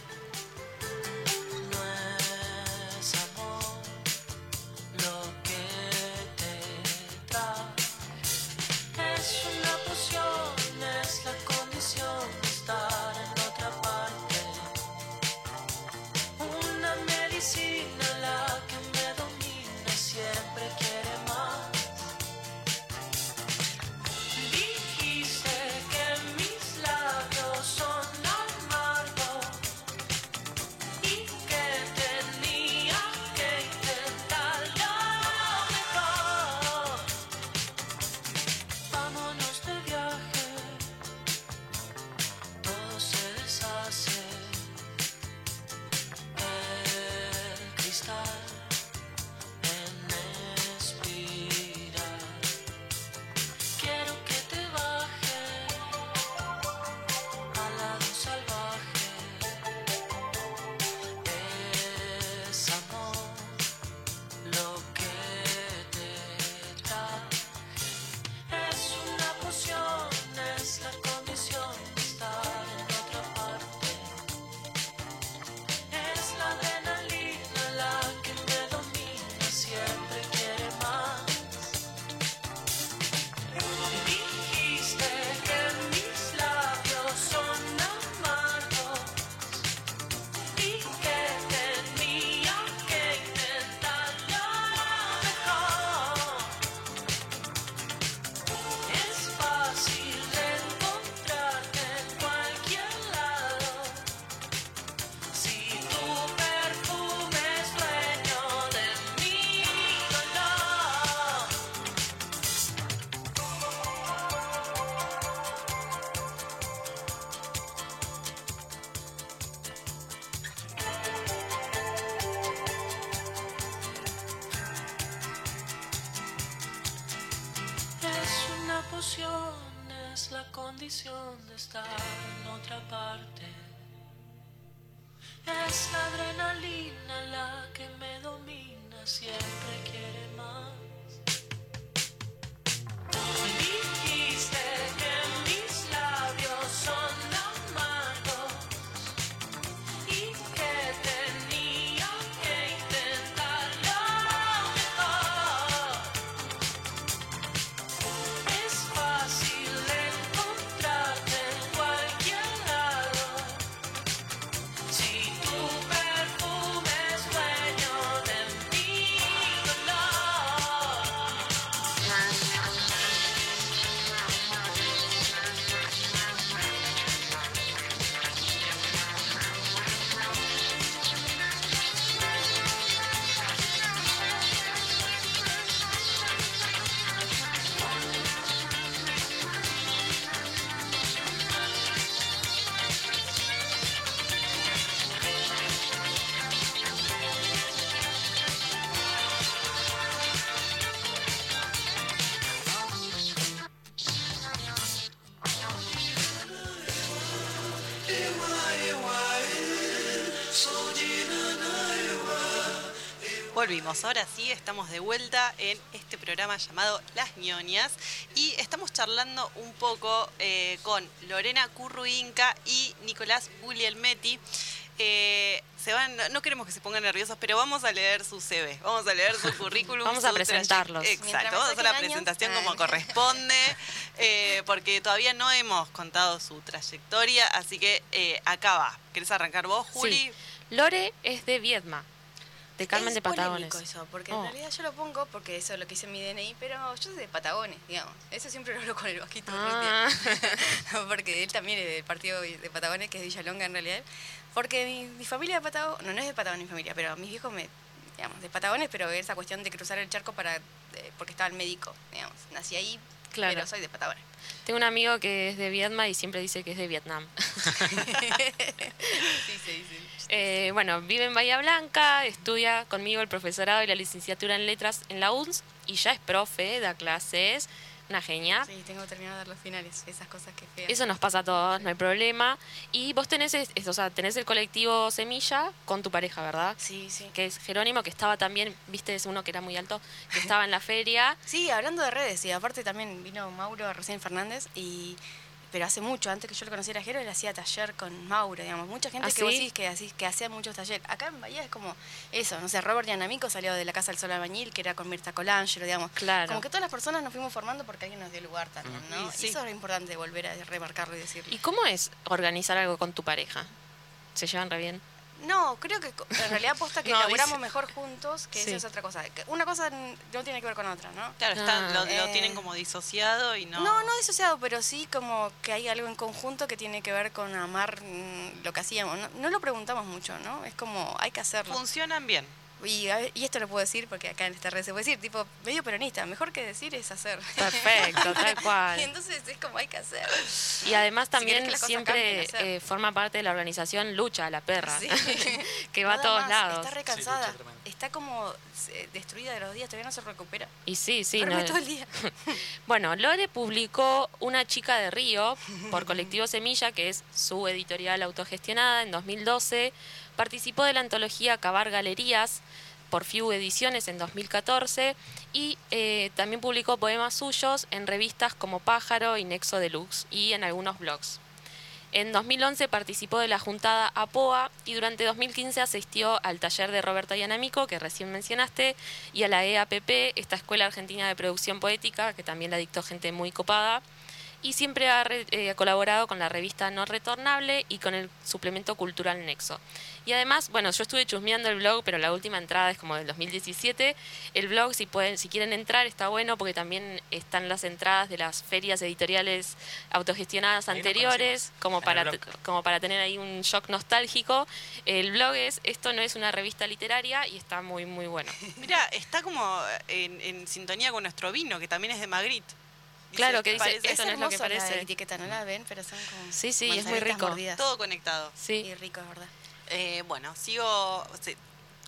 maldición. Volvimos, ahora sí, estamos de vuelta en este programa llamado Las ñoñas y estamos charlando un poco eh, con Lorena Curruinca y Nicolás Guglielmetti. Eh, se van, no queremos que se pongan nerviosos, pero vamos a leer su CV, vamos a leer su currículum. Vamos a presentarlos. Exacto, vamos a hacer la presentación como Ay. corresponde, eh, porque todavía no hemos contado su trayectoria, así que eh, acá va. ¿Querés arrancar vos, Juli? Sí. Lore es de Viedma, de Carmen es de Patagones. eso, porque Oh. en realidad yo lo pongo porque eso es lo que hice en mi DNI, pero yo soy de Patagones, digamos. Eso siempre lo hablo con el bajito Ah. Porque él también es del partido de Patagones, que es Villalonga en realidad. Porque mi, mi familia de Patagones, no, no es de Patagones mi familia, pero mis viejos me, digamos, de Patagones, pero esa cuestión de cruzar el charco para, eh, porque estaba el médico, digamos. Nací ahí, Claro. pero soy de Patagones. Tengo un amigo que es de Viedma y siempre dice que es de Vietnam. sí, sí, sí. Eh, bueno, vive en Bahía Blanca, estudia conmigo el profesorado y la licenciatura en letras en la UNS y ya es profe, da clases, una genia. Sí, tengo que terminar de dar los finales, esas cosas que feas. Eso nos pasa a todos, no hay problema. Y vos tenés, es- es- o sea, tenés el colectivo Semilla con tu pareja, ¿verdad? Sí, sí. Que es Jerónimo, que estaba también, viste, es uno que era muy alto, que estaba en la feria. Sí, hablando de redes, y aparte también vino Mauro recién Fernández, y pero hace mucho, antes que yo lo conociera a Jero, él hacía taller con Mauro, digamos. Mucha gente ¿Ah, que vos decís que, así, que hacía muchos talleres. Acá en Bahía es como eso, no sé, Robert Yanamico salió de la Casa del Sol Albañil, que era con Mirta Colangelo, digamos. Claro. Como que todas las personas nos fuimos formando porque alguien nos dio lugar también, ¿no? Sí. Y eso es importante volver a remarcarlo y decirlo. ¿Y cómo es organizar algo con tu pareja? ¿Se llevan re bien? No, creo que en realidad aposta que No, laburamos dice- mejor juntos, que Sí. eso es otra cosa. Una cosa no tiene que ver con otra, ¿no? Claro, están- Ah, lo, lo eh. tienen como disociado y no... No, no disociado, pero sí como que hay algo en conjunto que tiene que ver con amar mm, lo que hacíamos. No, no lo preguntamos mucho, ¿no? Es como, hay que hacerlo. Funcionan bien. Y, y esto lo puedo decir porque acá en esta red se puede decir, tipo, medio peronista, mejor que decir es hacer. Perfecto, tal y cual. entonces es como hay que hacer. Y además también siempre cambien, eh, forma parte de la organización Lucha a la Perra, Sí. que va a todos más, lados. Está recansada, está como eh, destruida de los días, todavía no se recupera. Y sí, sí. No- todo el día. Bueno, Lore publicó Una chica de Río por Colectivo Semilla, que es su editorial autogestionada en 2012. Participó de la antología Cavar Galerías por FIU Ediciones en 2014 y eh, también publicó poemas suyos en revistas como Pájaro y Nexo Deluxe y en algunos blogs. En 2011 participó de la juntada APOA y durante 2015 asistió al taller de Roberta Yanamico, que recién mencionaste, y a la EAPP, esta Escuela Argentina de Producción Poética, que también la dictó gente muy copada. Y siempre ha eh, colaborado con la revista No Retornable y con el suplemento cultural Nexo. Y además, bueno, yo estuve chusmeando el blog, pero la última entrada es como del 2017. El blog, si pueden, si quieren entrar, está bueno porque también están las entradas de las ferias editoriales autogestionadas anteriores, como para, como para tener ahí un shock nostálgico. El blog es Esto no es una revista literaria y está muy, muy bueno. Mira, está como en, en sintonía con nuestro vino, que también es de Magritte. Claro, que dice, parece Esto no es lo que hermoso la parece. etiqueta, no la ven, pero son como Sí, sí, es muy rico. mordidas. todo conectado. Sí. Y rico, es verdad. Eh, bueno, sigo.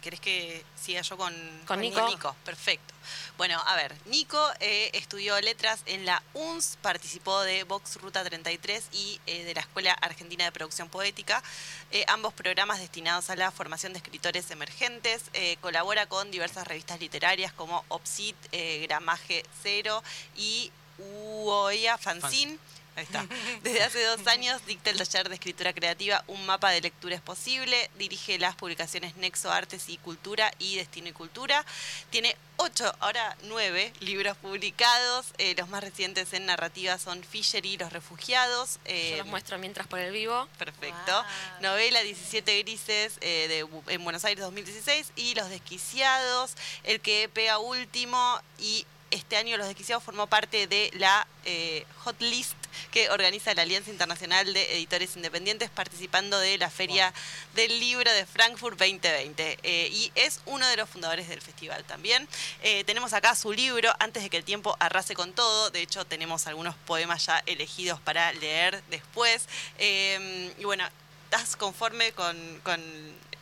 ¿Querés que siga yo con, Con Nico. Perfecto. Bueno, a ver, Nico eh, estudió letras en la UNS, participó de Vox Ruta 33 y eh, de la Escuela Argentina de Producción Poética, eh, ambos programas destinados a la formación de escritores emergentes. Eh, colabora con diversas revistas literarias como Opsit, eh, Gramaje Cero y UOIA Fanzine. Ahí está. Desde hace dos años dicta el taller de escritura creativa Un mapa de lectura es posible. Dirige las publicaciones Nexo Artes y Cultura y Destino y Cultura. Tiene ocho, ahora nueve libros publicados. Eh, los más recientes en narrativa son Fisher y Los Refugiados. Yo eh, los muestro mientras por el vivo. Perfecto. Novela 17 Grises eh, de, en Buenos Aires 2016 y Los Desquiciados, el que pega último y este año Los Desquiciados formó parte de la eh, hot list que organiza la Alianza Internacional de Editores Independientes participando de la Feria del Libro de Frankfurt 2020 eh, y es uno de los fundadores del festival también. Eh, tenemos acá su libro Antes de que el tiempo arrase con todo, de hecho tenemos algunos poemas ya elegidos para leer después. Eh, y bueno, ¿estás conforme con, con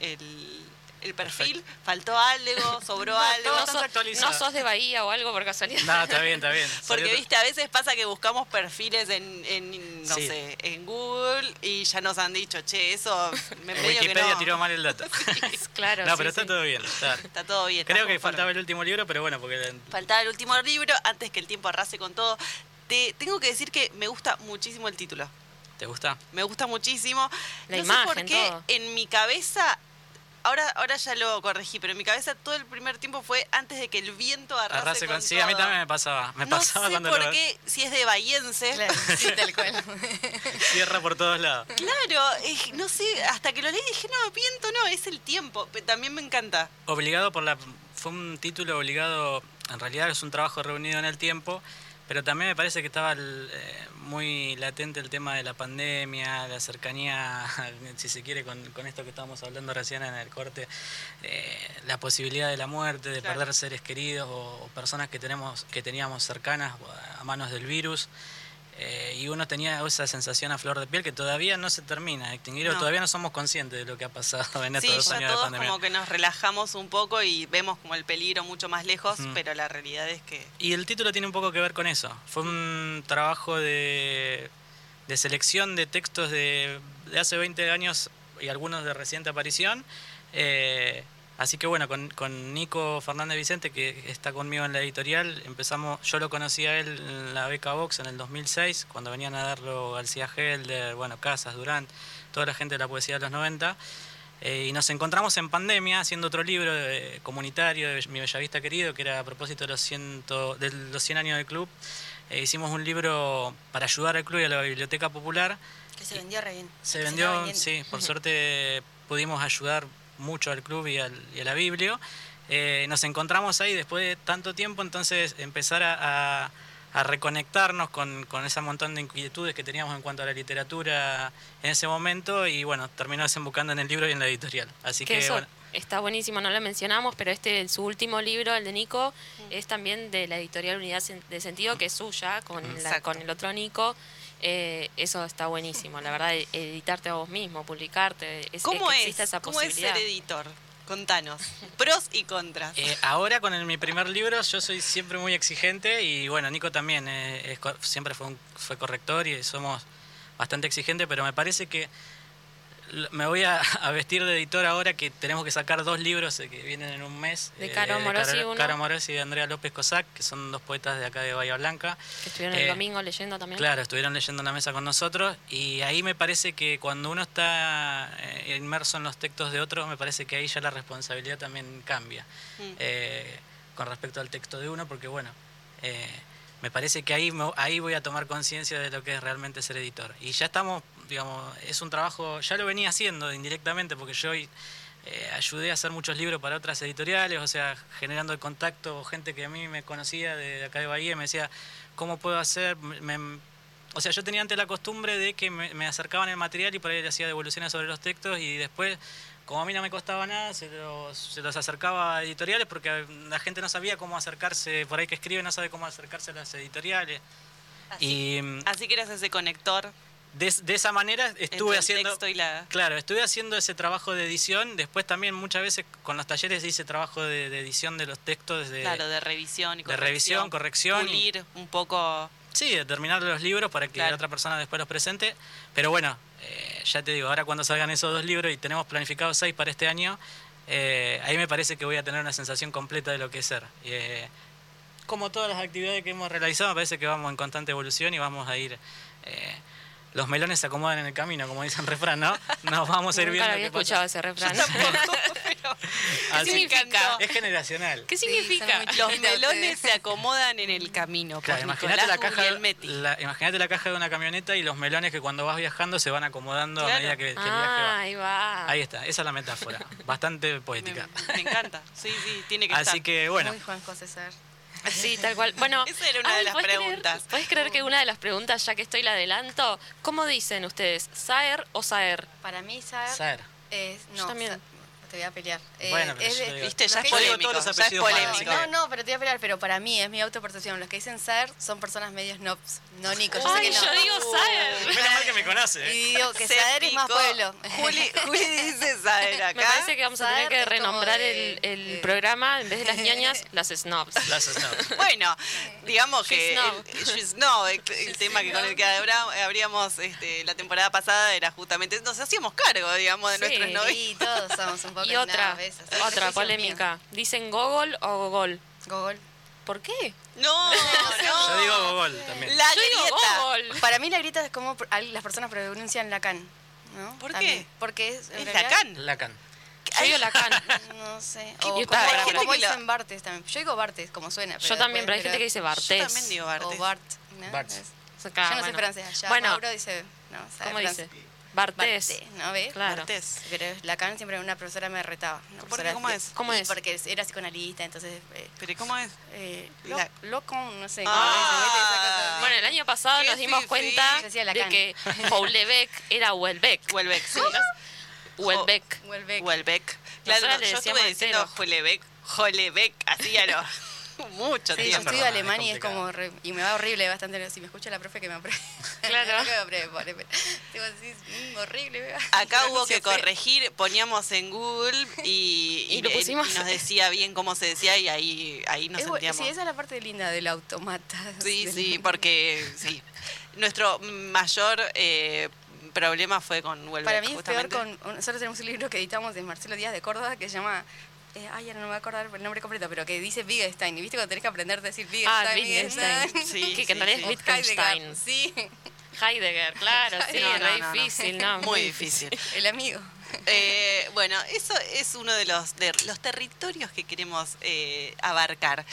el, el perfil? ¿Faltó algo? ¿Sobró algo? No, sos- actualizado. no sos de Bahía o algo por casualidad. No, está bien, está bien. Porque, Salió- viste, a veces pasa que buscamos perfiles en, en, no Sí. sé, en Google y ya nos han dicho, che, eso me en medio que Wikipedia no. tiró mal el dato. Claro, no, sí, pero está sí. todo bien. está. Está todo bien. Creo que conforme. faltaba el último libro, pero bueno, porque Faltaba el último libro antes que el tiempo arrase con todo. Te tengo que decir que me gusta muchísimo el título. ¿te gusta? Me gusta muchísimo. La no imagen, sé por qué todo. en mi cabeza, ahora, ahora ya lo corregí, pero en mi cabeza todo el primer tiempo fue antes de que el viento arrase, Arrase con con... Sí, a mí también me pasaba. Me no pasaba sé cuando por lo qué, si es de bahiense. Claro, sí, tal cual. cierra por todos lados. Claro, eh, no sé, hasta que lo leí dije, no, viento no, es el tiempo. También me encanta. Obligado por la... Fue un título obligado, en realidad es un trabajo reunido en el tiempo, pero también me parece que estaba el, eh, muy latente el tema de la pandemia, la cercanía, si se quiere, con, con esto que estábamos hablando recién en el corte, eh, la posibilidad de la muerte, de Claro. perder seres queridos o, o personas que, tenemos, que teníamos cercanas a manos del virus. Eh, y uno tenía esa sensación a flor de piel que todavía no se termina de extinguir, o No. todavía no somos conscientes de lo que ha pasado en estos Sí, dos años de todos pandemia. como que nos relajamos un poco y vemos como el peligro mucho más lejos, pero la realidad es que... Y el título tiene un poco que ver con eso. Fue un trabajo de, de selección de textos de, de hace 20 años y algunos de reciente aparición. Eh, así que bueno, con, con Nico Fernández Vicente, que está conmigo en la editorial, empezamos, yo lo conocí a él en la beca Vox en el 2006, cuando venían a darlo García Helder, bueno, Casas, Durán, toda la gente de la poesía de los 90. Eh, y nos encontramos en pandemia haciendo otro libro eh, comunitario de Mi Bellavista Querido, que era a propósito de los, ciento, de los 100 años del club. Eh, hicimos un libro para ayudar al club y a la Biblioteca Popular. Que se vendió re bien. Se vendió, sí, por suerte pudimos ayudar mucho al club y, al- y a la Biblio. Eh, nos encontramos ahí después de tanto tiempo, entonces empezar a, a- a reconectarnos con, con ese montón de inquietudes que teníamos en cuanto a la literatura en ese momento y bueno, terminó desembocando en el libro y en la editorial. Así que que, eso bueno, está buenísimo, no lo mencionamos, pero este, su último libro, el de Nico, es también de la editorial Unidad de Sentido, que es suya, con, la- con el otro Nico. Eh, eso está buenísimo, la verdad, e- editarte a vos mismo, publicarte, es, ¿Cómo que es? esa ¿Cómo es ser editor? Contanos. Pros y contras. Eh, ahora con el- mi primer libro yo soy siempre muy exigente y bueno, Nico también eh, es co- siempre fue, un- fue corrector y somos bastante exigentes, pero me parece que me voy a, a vestir de editor ahora que tenemos que sacar dos libros eh, que vienen en un mes. De Caro Morosi Caro, uno. Caro Morosi y de Andrea López Cosac, que son dos poetas de acá de Bahía Blanca. Que estuvieron el Eh, domingo leyendo también. Claro, estuvieron leyendo en la mesa con nosotros y ahí me parece que cuando uno está eh, inmerso en los textos de otros, me parece que ahí ya la responsabilidad también cambia Mm. eh, con respecto al texto de uno, porque bueno, eh, me parece que ahí, me- ahí voy a tomar conciencia de lo que es realmente ser editor. Y ya estamos, digamos, es un trabajo, ya lo venía haciendo indirectamente, porque yo eh, ayudé a hacer muchos libros para otras editoriales, o sea, generando el contacto, gente que a mí me conocía de acá de Bahía, me decía, ¿cómo puedo hacer? Me- me- o sea, yo tenía antes la costumbre de que me, me acercaban el material y por ahí le hacía devoluciones sobre los textos y después, como a mí no me costaba nada, se los, se los acercaba a editoriales porque la gente no sabía cómo acercarse, por ahí que escribe no sabe cómo acercarse a las editoriales. Así, Y así que eras ese conector. De, de esa manera estuve haciendo... y la- Claro, estuve haciendo ese trabajo de edición. Después también muchas veces con los talleres hice trabajo de, de edición de los textos. De, Claro, de revisión y de corrección. revisión, corrección y- Pulir un poco. Sí, de terminar los libros para que Claro. la otra persona después los presente. Pero bueno, eh, ya te digo, ahora cuando salgan esos dos libros y tenemos planificados seis para este año, eh, ahí me parece que voy a tener una sensación completa de lo que es ser. Eh, como todas las actividades que hemos realizado, me parece que vamos en constante evolución y vamos a ir... eh, los melones se acomodan en el camino, como dice el refrán, ¿no? Nos vamos a ir Nunca viendo lo había qué pasa. escuchado ese refrán. Así- significa? Es generacional. ¿Qué significa? Los melones se acomodan en el camino. Claro, imagínate la, caja, Guglielmetti. la, imagínate la caja de una camioneta y los melones que cuando vas viajando se van acomodando a medida que, que el viaje Ah, va. ahí va. Ahí está, esa es la metáfora. Bastante poética. me encanta. Sí, sí, tiene que Así estar. que bueno, Muy Juanjo César. Sí, tal cual. Bueno, Esa era una de las ¿podés creer- preguntas. ¿Podés creer que una de las preguntas, ya que estoy la adelanto? ¿Cómo dicen ustedes? ¿Saer o Saer? Para mí, Saer Saer. es. Yo No, también. Te voy a pelear. Eh, Bueno, pero es yo de- digo- Viste, ya los es que dicen- Yo digo todos polémico. los Ya es apellidos polémico. fáciles. No, no, pero te voy a pelear, pero para mí es mi autopercepción. Los que dicen Saer son personas medio snobs, no Nico. Yo sé Ay, que no. yo digo Saer. menos mal que me conoce. Y digo que Se Saer es más pueblo. Juli, Juli dice saber acá. Me parece que vamos a tener Saer que renombrar de- el, programa, en vez de las ñañas, las snobs. Las snobs. Bueno, digamos que She's snob. el, tema que con el que habríamos este, la temporada pasada era justamente nos hacíamos cargo, digamos, de Sí, nuestros novios. Sí, todos somos un poco Y otra, son otra polémica. ¿Dicen Gogol o Gogol? Gogol. ¿Por qué? No, no. Yo digo Gogol también. La Yo digo grieta. Gogol. Para mí la grieta es como las personas pronuncian Lacan. ¿no? ¿Por También. qué? Porque es. en Es realidad- Lacan. Lacan. Yo digo Lacan. No sé. ¿Qué- O y como, está, como hay gente que lo- dicen Bartes también. Yo digo Bartes, como suena. Yo también, pero hay gente que dice Yo Bartés. también digo Bartes. O Bart. ¿no? Bartes. Es- O sea, claro, Yo no sé bueno. francés. Allá Bueno, Mauro dice. No, ¿cómo francés. dice? Bartés. Bartés, ¿no ves? Claro. Bartés. Pero Lacan siempre una profesora me retaba. ¿Cómo de- es? ¿Cómo es? Porque era psicoanalista, entonces. Eh, ¿Pero cómo es? eh, La- lo- loco, no sé. Ah. Bueno, el año pasado nos dimos cuenta de que Houellebecq era Houellebecq. Huelbeck, sí. Houellebecq. Huelbeck. Huelbeck. Claro, le yo decíamos estuve diciendo. Huelebeck, Jolebeck, así a lo mucho Sí, yo tiempo. estudio perdón, alemán es y es como. re- y me va horrible bastante. Si me escucha la profe, que me apruebe. Claro. Que me apruebe, pobre, Digo, sí, mm, horrible. me va. Acá hubo que corregir, poníamos en Google y, Y lo pusimos. y nos decía bien cómo se decía y ahí, ahí nos Es sentíamos. sí, esa es la parte linda del automata. Sí, Del- sí, porque sí. Nuestro mayor eh, problema fue con Huelbeck, Para mí es justamente. peor con. Nosotros tenemos un libro que editamos de Marcelo Díaz de Córdoba que se llama. Eh, ay, ahora no me voy a acordar el nombre completo, pero que dice Wittgenstein. ¿Y viste cuando tenés que aprender a decir Ah, Wittgenstein? Wittgenstein. Sí, que, que en realidad sí. es Wittgenstein. Heidegger, Sí, Heidegger, claro, sí, No, no, no, no. difícil, ¿no? Muy difícil. el amigo. Eh, bueno, eso es uno de los, de los territorios que queremos eh, abarcar.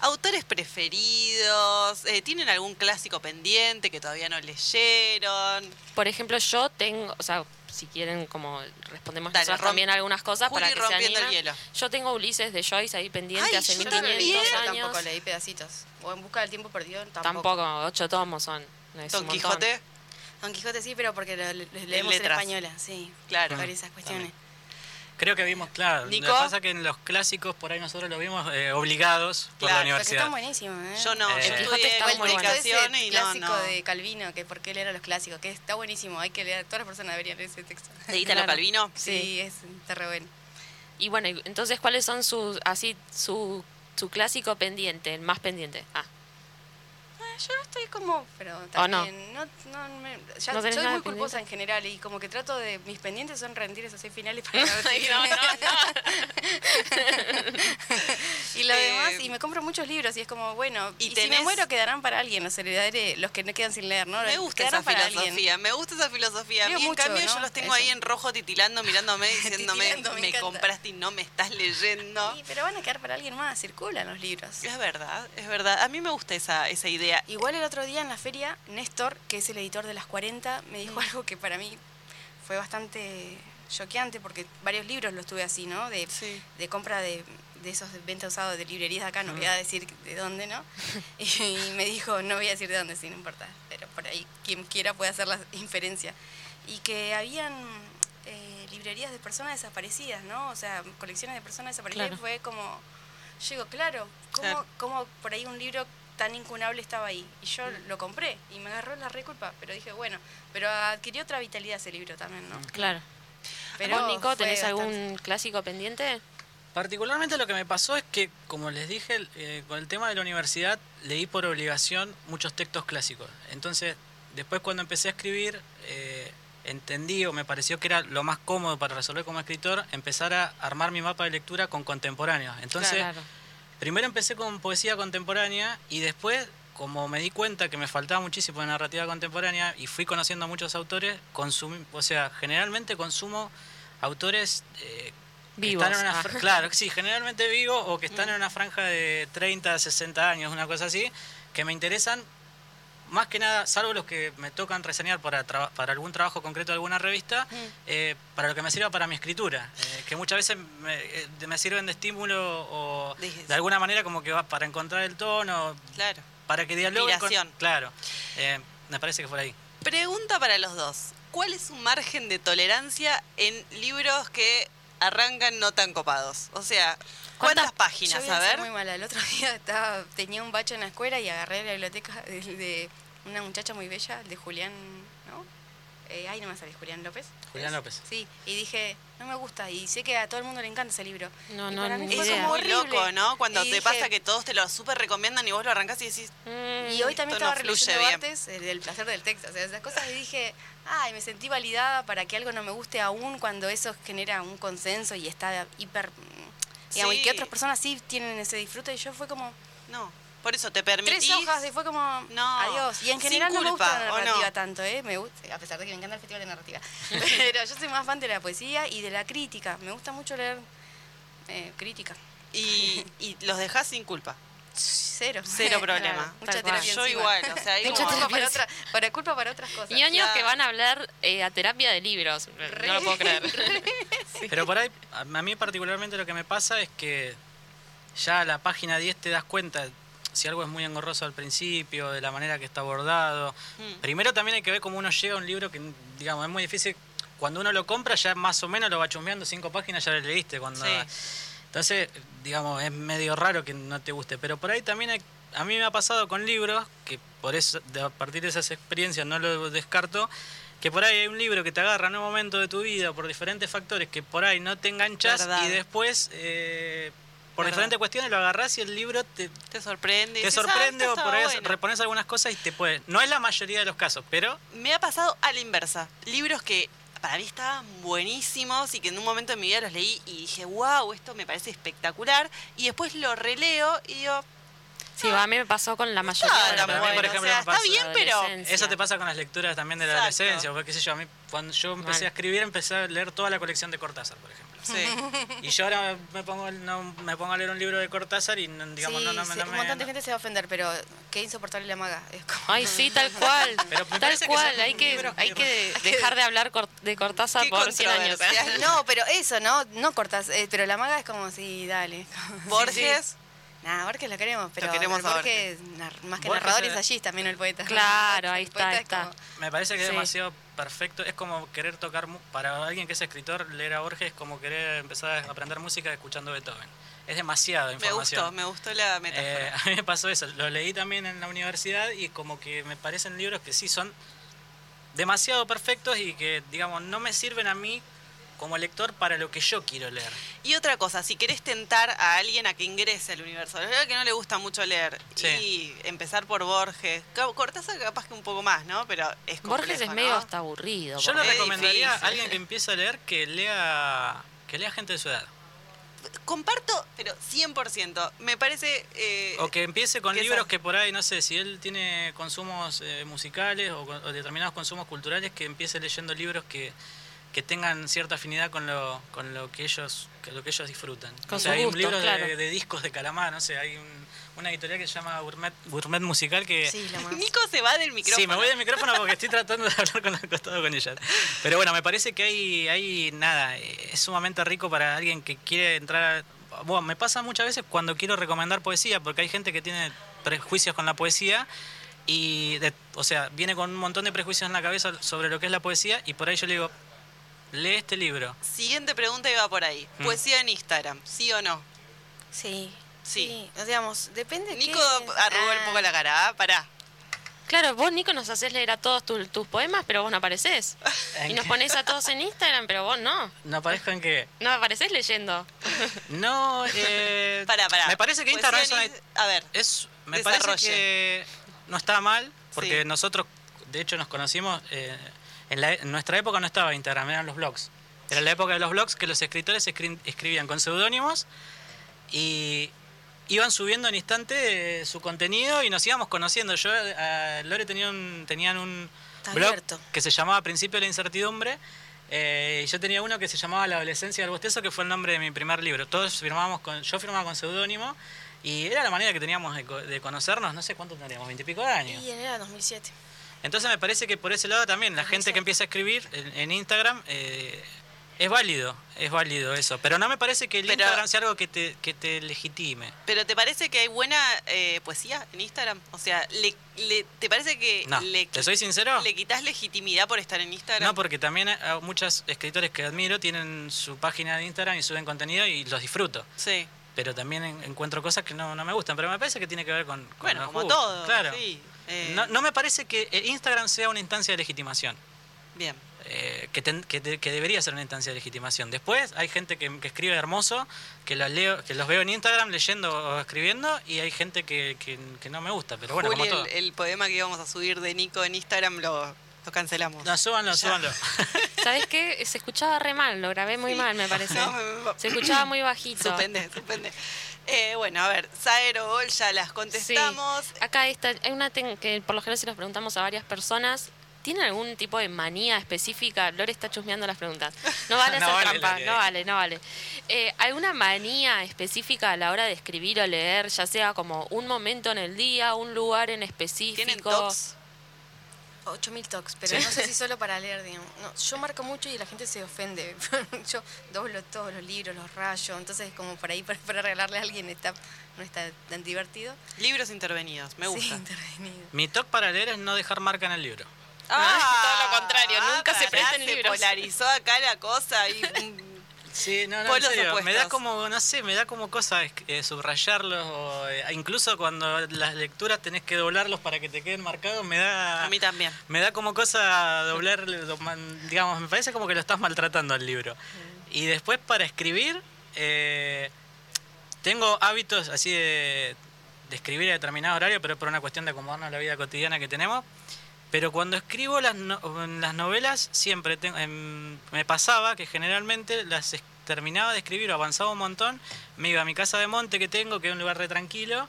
Autores preferidos, eh, ¿tienen algún clásico pendiente que todavía no leyeron? Por ejemplo, yo tengo, o sea, si quieren, como respondemos Dale, nosotros también algunas cosas Juli para que se el hielo. Yo tengo Ulises de Joyce ahí pendiente Ay, hace yo 1500 también. Yo años. tampoco leí pedacitos. O en busca del tiempo perdido tampoco. Tampoco, ocho tomos son. es Don. Quijote, Don Quijote sí, pero porque lo, lo- lo leemos en española, sí. Claro. Por esas cuestiones. Creo que vimos, claro. Nico. Lo que pasa es que en los clásicos por ahí nosotros lo vimos eh, obligados por Claro, la universidad. están buenísimos, ¿eh? yo no, Eh, yo estudié está comunicación y no, clásico no. de Calvino, que porque él era los clásicos, que está buenísimo, hay que leer, todas las personas deberían leer ese texto. ¿De Ítalo Claro. Calvino? Sí, es está re bueno. Y bueno, entonces, ¿cuáles son sus, así, su, su clásico pendiente, el más pendiente? Ah, Yo estoy como, pero también, no, no, me- ya ¿No soy muy culposa en general y como que trato de, mis pendientes son rendir esos seis finales para no no, no, Y lo Eh, demás, y me compro muchos libros y es como, bueno, ¿y y, si me muero quedarán para alguien, los heredaré, los que no quedan sin leer, ¿no? Me gusta esa Quedarán filosofía, alguien. me gusta esa filosofía. A mí, en mucho, cambio, ¿no? yo los tengo Eso. ahí en rojo titilando, mirándome, diciéndome, Titilando, me me, compraste y no me estás leyendo. Sí, pero van a quedar para alguien más, circulan los libros. Es verdad, es verdad. A mí me gusta esa, esa idea. Igual el otro día en la feria, Néstor, que es el editor de las 40, me Mm. dijo algo que para mí fue bastante choqueante porque varios libros los tuve así, ¿no? De, Sí. de compra de, de esos de venta usado de librerías de acá, no voy Mm. a decir de dónde, ¿no? Y me dijo, no voy a decir de dónde, sí, no importa, pero por ahí quien quiera puede hacer la inferencia. Y que habían eh, librerías de personas desaparecidas, ¿no? O sea, colecciones de personas desaparecidas, Claro. fue como, yo digo, claro, ¿cómo, Claro. cómo por ahí un libro tan incunable estaba ahí. Y yo Mm. lo compré y me agarró la reculpa, pero dije, bueno, pero adquirió otra vitalidad ese libro también, ¿no? Claro. Pero ¿Vos, Nico, tenés bastante. algún clásico pendiente? Particularmente lo que me pasó es que, como les dije, eh, con el tema de la universidad leí por obligación muchos textos clásicos. Entonces, después cuando empecé a escribir, eh, entendí o me pareció que era lo más cómodo para resolver como escritor, empezar a armar mi mapa de lectura con contemporáneos. Entonces, Claro. Primero empecé con poesía contemporánea y después, como me di cuenta que me faltaba muchísimo de narrativa contemporánea y fui conociendo a muchos autores, consumí, o sea, generalmente consumo autores eh, que Vivos. están en una Ah. claro, sí, generalmente vivos o que están en una franja de 30, 60 años, una cosa así, que me interesan más que nada, salvo los que me tocan reseñar para, traba- para algún trabajo concreto de alguna revista, eh, para lo que me sirva para mi escritura, eh, que muchas veces me, eh, me sirven de estímulo o De- de alguna manera como que va para encontrar el tono, Claro. para que dialoguen con-. Claro, eh, me parece que por ahí. Pregunta para los dos. ¿Cuál es su margen de tolerancia en libros que arrancan no tan copados? O sea, ¿cuántas, ¿Cuántas- páginas? Yo voy A ver. muy mala. El otro día estaba, tenía un bacho en la escuela y agarré la biblioteca de, de una muchacha muy bella, de Julián, ¿no? Eh, ay, no me sale, Julián López. Julián. López. Sí, y dije, no me gusta. Y sé que a todo el mundo le encanta ese libro. No, Y no, para mí fue como muy loco, ¿no? Cuando Y te dije- pasa que todos te lo súper recomiendan y vos lo arrancás y decís, Mm, Y hoy también esto no estaba fluye releyendo antes el del placer del texto, o sea, esas cosas y dije, ay, me sentí validada para que algo no me guste aún cuando eso genera un consenso y está hiper, digamos, y que otras personas sí tienen ese disfrute y yo fue como no. Por eso te permitís. tres hojas y fue como No, adiós. Y en general no me gusta la narrativa tanto, ¿eh? Me gusta, a pesar de que me encanta el festival de narrativa. Pero yo soy más fan de la poesía y de la crítica. Me gusta mucho leer eh, crítica. Y, y los dejás sin culpa. Cero. Cero problema. Claro, mucha terapia Yo encima. igual, o sea, hay Mucha culpa para, otra, para culpa para otras cosas. ñoños que Claro. van a hablar eh, a terapia de libros. No lo puedo creer. Pero por ahí, a a mí particularmente lo que me pasa es que ya a la página 10 te das cuenta si algo es muy engorroso al principio, de la manera que está abordado. Mm. Primero también hay que ver cómo uno llega a un libro que, digamos, es muy difícil. Cuando uno lo compra ya más o menos lo va chusmeando, cinco páginas ya lo leíste. Cuando, Sí. Entonces, digamos, es medio raro que no te guste. Pero por ahí también hay- a mí me ha pasado con libros, que por eso, a partir de esas experiencias no lo descarto, que por ahí hay un libro que te agarra en un momento de tu vida por diferentes factores que por ahí no te enganchas Verdad. y después, eh, por Verdad. diferentes cuestiones, lo agarrás y el libro te, Te sorprende. te "Ah, sorprende o por ahí bueno". repones algunas cosas y te puede... No es la mayoría de los casos, pero Me ha pasado a la inversa. Libros que para mí estaban buenísimos y que en un momento de mi vida los leí y dije, wow, esto me parece espectacular. Y después lo releo y digo, Sí, a mí me pasó con la mayoría ah, de tan pero a mí, bueno. por ejemplo, o sea, me está bien, pero. Eso te pasa con las lecturas también de la Exacto. adolescencia, porque qué sé yo, a mí cuando yo empecé Mal. a escribir empecé a leer toda la colección de Cortázar, por ejemplo. sí. Y yo ahora me pongo, no, me pongo a leer un libro de Cortázar y digamos, sí, no, no, me- sí, no un me- montón de no- gente se va a ofender, pero qué insoportable la maga. Es como- Ay, sí, tal cual. Pero tal que cual. Hay que, hay que dejar de hablar de Cortázar Qué por 100 años. No, pero eso, ¿no? No cortas, eh, pero la maga es como, sí, dale. Borges, Nah, Borges lo queremos, pero queremos Borges, más que Borges narrador es- allí también el poeta. Claro, ahí está, es está. como- Me parece que es demasiado perfecto. Es como querer tocar, para alguien que es escritor, leer a Borges es como querer empezar a aprender música escuchando Beethoven. Es demasiada me información. gustó, me gustó la Eh, metáfora. a mí me pasó eso, lo leí también en la universidad y como que me parecen libros que sí son demasiado perfectos y que, digamos, no me sirven a mí como lector para lo que yo quiero leer. Y otra cosa, si querés tentar a alguien a que ingrese al universo, la verdad que no le gusta mucho leer, Sí. y empezar por Borges, Cortázar capaz que un poco más, ¿no? Pero es complejo, Borges es ¿no? medio hasta aburrido. Yo le recomendaría a alguien que empiece a leer que lea que lea gente de su edad. Comparto, pero 100%. Me parece... eh, O que empiece con que libros que por ahí, no sé, si él tiene consumos eh, musicales o determinados consumos culturales, que empiece leyendo libros que, que tengan cierta afinidad con lo, con lo que ellos con lo que ellos disfrutan. Con o sea, su hay un libro de- claro. de, discos de Calamar, no sé, hay un- una editorial que se llama Gourmet, Gourmet Musical que... Sí, la más. Nico se va del micrófono. Sí, me voy del micrófono porque estoy tratando de hablar con el costado con ella. Pero bueno, me parece que hay, hay nada, eh, es sumamente rico para alguien que quiere entrar. a- Bueno, me pasa muchas veces cuando quiero recomendar poesía, porque hay gente que tiene prejuicios con la poesía y, de- o sea, viene con un montón de prejuicios en la cabeza sobre lo que es la poesía y por ahí yo le digo, lee este libro. Siguiente pregunta iba por ahí. Mm. Poesía en Instagram, ¿sí o no? Sí. Sí. Sí, digamos, depende. Nico qué- arrugó un Ah, poco la cara, ¿ah? pará. Claro, vos, Nico, nos haces leer a todos tu- tus poemas, pero vos no apareces. ¿En Y nos qué? pones a todos en Instagram, pero vos no. No parezco en que. No apareces leyendo. No, eh, Pará, pará. Me parece que Instagram es una- A ver, es, me parece que no está mal, porque Sí. nosotros, de hecho, nos conocimos. eh, en, la- en nuestra época no estaba Instagram, eran los blogs. Era la época de los blogs que los escritores escri- escribían con seudónimos y iban subiendo en instante eh, su contenido y nos íbamos conociendo. Yo, eh, Lore tenía un, tenían un Está blog abierto. que se llamaba Principio de la Incertidumbre. eh, y yo tenía uno que se llamaba La adolescencia del bostezo, que fue el nombre de mi primer libro. Todos firmábamos con, yo firmaba con seudónimo y era la manera que teníamos de, de conocernos, no sé cuánto teníamos, veintipico de años. Y era 2007. Entonces me parece que por ese lado también la gente que empieza a escribir en, en Instagram eh, es válido, es válido eso. Pero no me parece que el Pero- Instagram sea algo que te, que te legitime. pero ¿te parece que hay buena eh, poesía en Instagram? O sea, le, le- ¿te parece que No, le, ¿te soy sincero? le quitas legitimidad por estar en Instagram? No, porque también muchos escritores que admiro tienen su página de Instagram y suben contenido y los disfruto. Sí. Pero también en- encuentro cosas que no, no me gustan. Pero me parece que tiene que ver con, con Bueno, como todo. Claro. Sí. Eh, No, no me parece que eh, Instagram sea una instancia de legitimación. Bien. eh, que, ten- que, de- que debería ser una instancia de legitimación. Después hay gente que, que escribe hermoso, que los leo, que los veo en Instagram leyendo o escribiendo, y hay gente que, que- que no me gusta. Pero bueno, Juli, como todo. el, el poema que íbamos a subir de Nico en Instagram lo, lo cancelamos. No, súbanlo, Ya. súbanlo. ¿Sabes qué? Se escuchaba re mal, lo grabé muy mal, me parece. No, me- me- Se escuchaba muy bajito. Suspende, suspende. Eh, bueno, a ver, Saero, Gol, ya las Sí. contestamos. Acá esta, hay una que por lo general si nos preguntamos a varias personas. ¿Tienen algún tipo de manía específica? Lore está chusmeando las preguntas. No vale No hacer vale, trampa, no vale, no vale. Eh, ¿Alguna manía específica a la hora de escribir o leer, ya sea como un momento en el día, un lugar en específico? ¿Tienen? 8000 tocs, pero no sé si solo para leer, digamos. No, yo marco mucho y la gente se ofende. yo doblo todos los libros, los rayo, entonces como por ahí para, para regalarle a alguien está, no está tan divertido. Libros intervenidos, me Sí, gusta. intervenido. Mi toque para leer es no dejar marca en el libro. todo lo contrario, nunca se pará, presten se libros. polarizó acá la cosa y Sí, no, no, en serio, me da como, no sé, me da como cosa eh, subrayarlos o eh, incluso cuando las lecturas tenés que doblarlos para que te queden marcados, me da... a mí también. Me da como cosa doblar, digamos, me parece como que lo estás maltratando al libro. Y después para escribir, eh, tengo hábitos así de, de escribir a determinado horario, pero es por una cuestión de acomodarnos a la vida cotidiana que tenemos. Pero cuando escribo las, no- las novelas, siempre em, me pasaba que generalmente las terminaba de escribir o avanzaba un montón, me iba a mi casa de monte que tengo, que es un lugar tranquilo,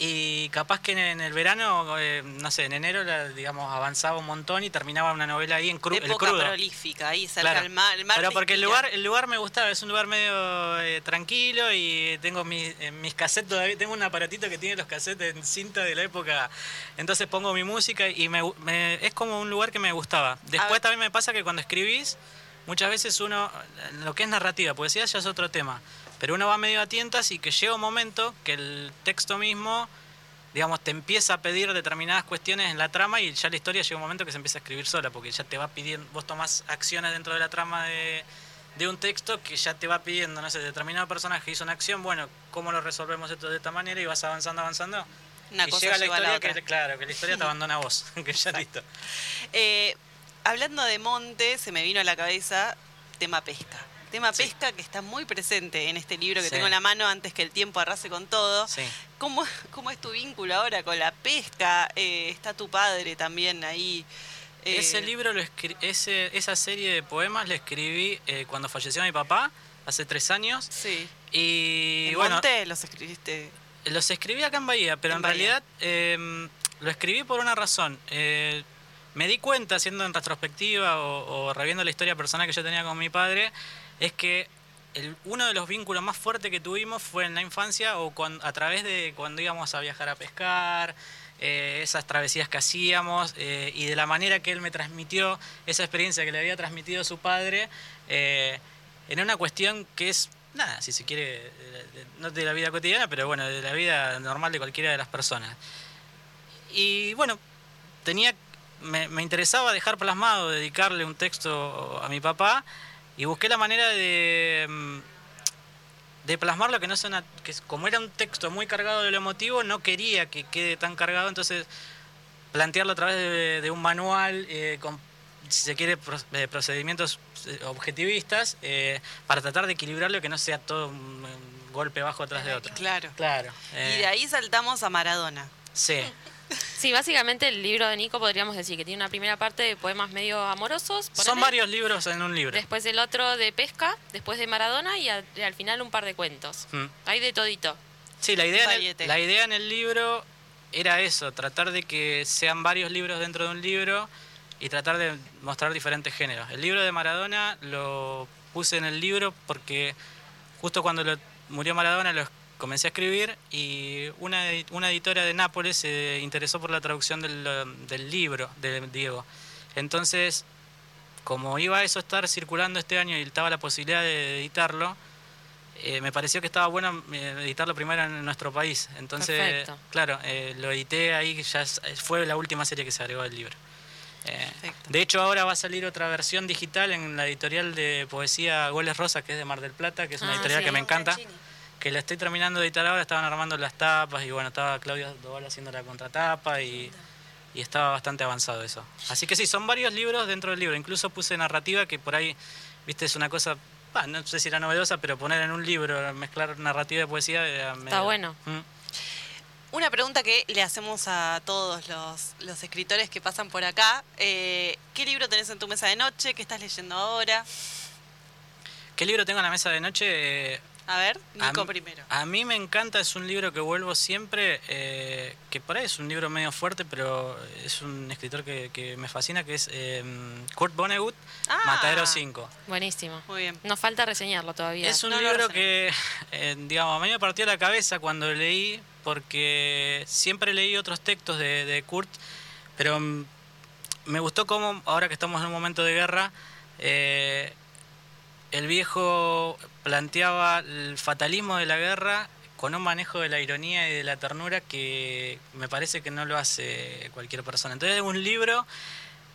y capaz que en, el verano, eh, no sé, en enero, digamos, avanzaba un montón y terminaba una novela ahí en cru- el Época crudo. prolífica, ahí cerca Claro. del mar. El mar Pero porque el lugar, el lugar me gustaba, es un lugar medio eh, tranquilo y tengo mis, eh, mis cassettes todavía, tengo un aparatito que tiene los cassettes en cinta de la época, entonces pongo mi música y me, me- es como un lugar que me gustaba. Después también me pasa que cuando escribís, muchas veces uno, lo que es narrativa, poesía ya es otro tema, pero uno va medio a tientas y que llega un momento que el texto mismo digamos, te empieza a pedir determinadas cuestiones en la trama y ya la historia llega un momento que se empieza a escribir sola, porque ya te va pidiendo, vos tomás acciones dentro de la trama de, de un texto que ya te va pidiendo, no sé, determinado personaje hizo una acción, bueno, ¿cómo lo resolvemos esto de esta manera? Y vas avanzando, avanzando. Una y cosa llega la a la historia otra. que, claro, que la historia te abandona a vos, que ya listo. Eh, hablando de monte, se me vino a la cabeza tema pesca. Tema Sí. pesca que está muy presente en este libro que Sí. tengo en la mano antes que el tiempo arrase con todo. Sí. ¿Cómo, cómo es tu vínculo ahora con la pesca? Eh, está tu padre también ahí. Eh, Ese libro, lo ese, esa serie de poemas la escribí eh, cuando falleció mi papá, hace tres años. Sí. Y ¿En bueno, monte los escribiste? Los escribí acá en Bahía, pero En en, Bahía. realidad eh, lo escribí por una razón. Eh, me di cuenta, haciendo en retrospectiva o, o reviendo la historia personal que yo tenía con mi padre, es que uno de los vínculos más fuertes que tuvimos fue en la infancia o cuan- a través de cuando íbamos a viajar a pescar, eh, esas travesías que hacíamos eh, y de la manera que él me transmitió esa experiencia que le había transmitido su padre eh, en una cuestión que es, nada, si se quiere, de- no de la vida cotidiana, pero bueno, de la vida normal de cualquiera de las personas. Y bueno, tenía, me, me interesaba dejar plasmado, dedicarle un texto a mi papá y busqué la manera de, mm, de plasmarlo que no sea una, que es- como era un texto muy cargado de lo emotivo, no quería que quede tan cargado, entonces plantearlo a través de, de un manual eh, con, si se quiere, eh, procedimientos eh, objetivistas eh, para tratar de equilibrarlo y que no sea todo un, golpe bajo atrás de otro. Claro. Claro. Y de ahí saltamos a Maradona. Sí. Sí, básicamente el libro de Nico podríamos decir que tiene una primera parte de poemas medio amorosos. Son varios libros en un libro. Después el otro de pesca, después de Maradona y al, y al final un par de cuentos. Mm. Hay de todito. Sí, la idea, en el, la idea en el libro era eso, tratar de que sean varios libros dentro de un libro y tratar de mostrar diferentes géneros. El libro de Maradona lo puse en el libro porque justo cuando lo- murió Maradona lo comencé a escribir y una, una editora de Nápoles se interesó por la traducción del, del libro de Diego. Entonces, como iba a eso a estar circulando este año y estaba la posibilidad de editarlo, eh, me pareció que estaba bueno eh, editarlo primero en nuestro país. Entonces, Perfecto. claro, eh, lo edité ahí, ya fue la última serie que se agregó al libro. Eh, de hecho, ahora va a salir otra versión digital en la editorial de poesía Goles Rosa, que es de Mar del Plata, que es una Ah, editorial sí. que me encanta, que la estoy terminando de editar ahora, estaban armando las tapas y bueno, estaba Claudia Doval haciendo la contratapa y, y estaba bastante avanzado eso. Así que sí, son varios libros dentro del libro, incluso puse narrativa que por ahí, viste, es una cosa, bah, no sé si era novedosa, pero poner en un libro, mezclar narrativa y poesía era medio- bueno. Mm. Una pregunta que le hacemos a todos los, los escritores que pasan por acá. eh, ¿Qué libro tenés en tu mesa de noche? ¿Qué estás leyendo ahora? ¿Qué libro tengo en la mesa de noche? Eh, A ver, A Nico mí- primero. A mí me encanta, es un libro que vuelvo siempre, eh, que por ahí es un libro medio fuerte, pero es un escritor que, que me fascina, que es eh, Kurt Vonnegut, Ah. Matadero 5. Buenísimo. Muy bien. Nos falta reseñarlo todavía. Es un No libro que, eh, digamos, a mí me partió la cabeza cuando leí, porque siempre leí otros textos de, de Kurt, pero me gustó cómo, ahora que estamos en un momento de guerra, eh, el viejo planteaba el fatalismo de la guerra con un manejo de la ironía y de la ternura que me parece que no lo hace cualquier persona. Entonces es un libro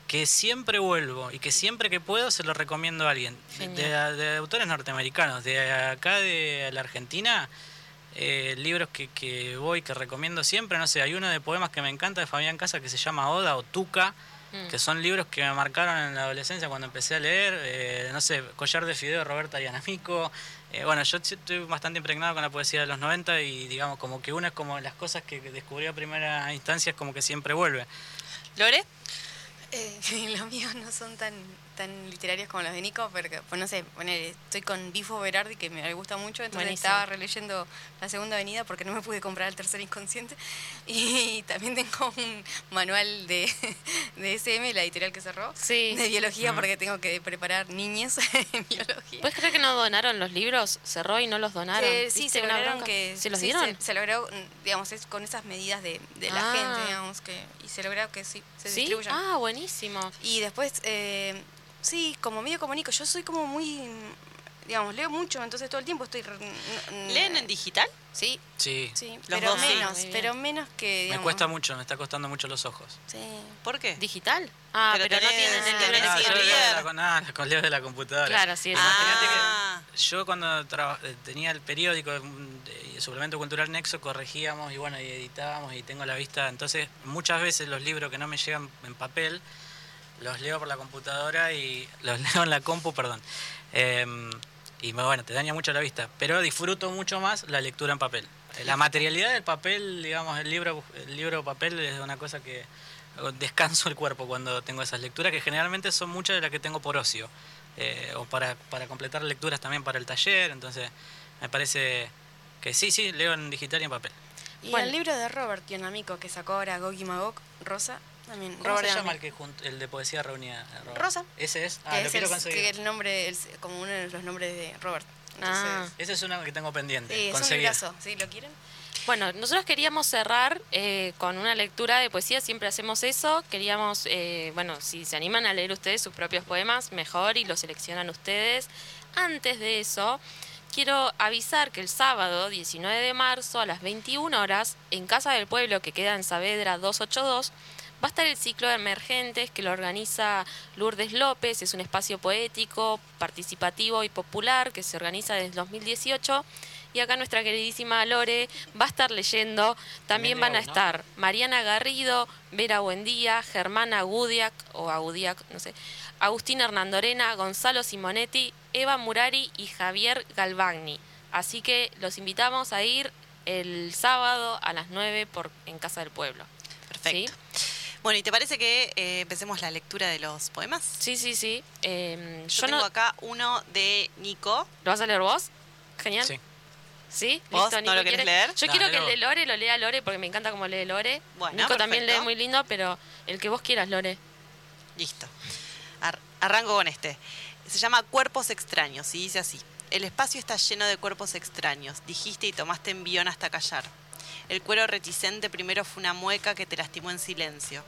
que siempre vuelvo y que siempre que puedo se lo recomiendo a alguien. De, autores norteamericanos, de acá de la Argentina, eh, libros que, que voy, que recomiendo siempre, no sé, hay uno de poemas que me encanta de Fabián Casa que se llama Oda o Tuca, Mm. que son libros que me marcaron en la adolescencia cuando empecé a leer, eh, no sé, Collar de Fideo de Roberta Yanamico. Eh, bueno, yo estoy bastante impregnado con la poesía de los 90 y digamos como que una es como las cosas que descubrí a primera instancia es como que siempre vuelve. ¿Lore? Eh, los míos no son tan tan literarios como los de Nico, porque, pues no sé, poner, estoy con Bifo Berardi, que me gusta mucho, entonces Buenísimo. estaba releyendo La Segunda Avenida porque no me pude comprar el tercer inconsciente. Y también tengo un manual de, de SM, la editorial que cerró, Sí. de biología, porque tengo que preparar niñes en biología. ¿Puedes creer que no donaron los libros? Cerró y no los donaron. Eh, sí, ¿Viste se lograron que... ¿Se los sí, dieron? Se, se logró, digamos, es con esas medidas de, de la Ah. gente, digamos, que y se logró que sí, se ¿Sí? distribuyan. Ah, buenísimo. Y después, eh, sí, como medio comunico, yo soy como muy, digamos, leo mucho, entonces todo el tiempo estoy... ¿Leen en digital? Sí, Sí, sí, Los pero dos, menos, pero menos que... me cuesta mucho, me está costando mucho los ojos. Sí. ¿Por qué? ¿Digital? Ah, Pero pero, no tienen el libro Ah, yo el leo de la, leo de la computadora. Claro, sí, es Imagínate Ah. que yo cuando eh, tenía el periódico, mm, de- suplemento cultural Nexo, corregíamos y bueno, y editábamos y tengo la vista. Entonces, muchas veces los libros que no me llegan en papel, los leo por la computadora y los leo en la compu, perdón. Em, y bueno, te daña mucho la vista, pero disfruto mucho más la lectura en papel. Eh, La materialidad del papel, digamos, el libro, el libro papel es una cosa que descanso el cuerpo cuando tengo esas lecturas, que generalmente son muchas de las que tengo por ocio, eh, o para, para completar lecturas también para el taller, entonces me parece que sí, sí, leo en digital y en papel. Y Bueno. el libro de Robert Ionamico que sacó ahora Gogi Magog, Rosa, también. ¿Cómo Robert se llama el, que de poesía reunida? Robert? Rosa. Ese es, ah, lo es quiero el, conseguir. que el nombre, el- como uno de los nombres de Robert. Entonces, Ah. Ese es uno que tengo pendiente, sí, es un conseguir. librazo, ¿sí? ¿Lo quieren? Bueno, nosotros queríamos cerrar eh, con una lectura de poesía, siempre hacemos eso. Queríamos, eh, bueno, si se animan a leer ustedes sus propios poemas, mejor y los seleccionan ustedes. Antes de eso, quiero avisar que el sábado 19 de marzo a las 21 horas, en Casa del Pueblo, que queda en Saavedra 282, va a estar el ciclo de emergentes que lo organiza Lourdes López. Es un espacio poético, participativo y popular que se organiza desde 2018 Y acá nuestra queridísima Lore va a estar leyendo. También van a estar Mariana Garrido, Vera Buendía, Germana Agudiac, o Agudiac, no sé, Agustín Hernandorena, Gonzalo Simonetti, Eva Murari y Javier Galvagni. Así que los invitamos a ir el sábado a las 9 por, en Casa del Pueblo. Perfecto. Bueno, ¿y te parece que eh, empecemos la lectura de los poemas? Sí, sí, sí. Eh, Yo, yo tengo no... acá uno de Nico. ¿Lo vas a leer vos? Genial. Sí. ¿Sí? ¿Vos Listo, no Nico lo querés leer? Yo No, quiero que el de Lore lo lea Lore porque me encanta cómo lee Lore. Bueno, Nico también lee muy lindo, pero el que vos quieras, Lore. Listo. Ar- arranco con este. Se llama Cuerpos extraños y dice así. El espacio está lleno de cuerpos extraños. Dijiste y tomaste envión hasta callar. El cuero reticente primero fue una mueca que te lastimó en silencio.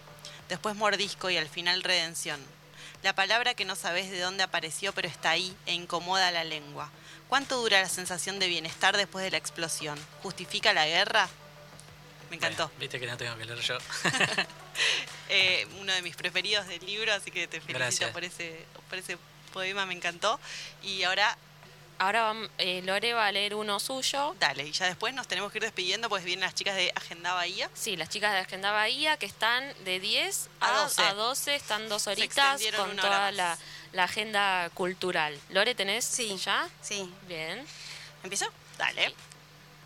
Después mordisco y al final redención. La palabra que no sabes de dónde apareció pero está ahí e incomoda la lengua. ¿Cuánto dura la sensación de bienestar después de la explosión? ¿Justifica la guerra? Me encantó. Bueno, Viste que no tengo que leer yo. Eh, uno de mis preferidos del libro, así que te felicito Gracias. por ese, por ese poema, me encantó. Y ahora, Ahora eh, Lore va a leer uno suyo. dale, y ya después nos tenemos que ir despidiendo, pues vienen las chicas de Agenda Bahía. Sí, las chicas de Agenda Bahía que están de 10 A a, 12. a 12, están dos horitas con toda la agenda cultural. Lore, ¿tenés Sí. ya? Sí. Bien. ¿Empiezo? Dale.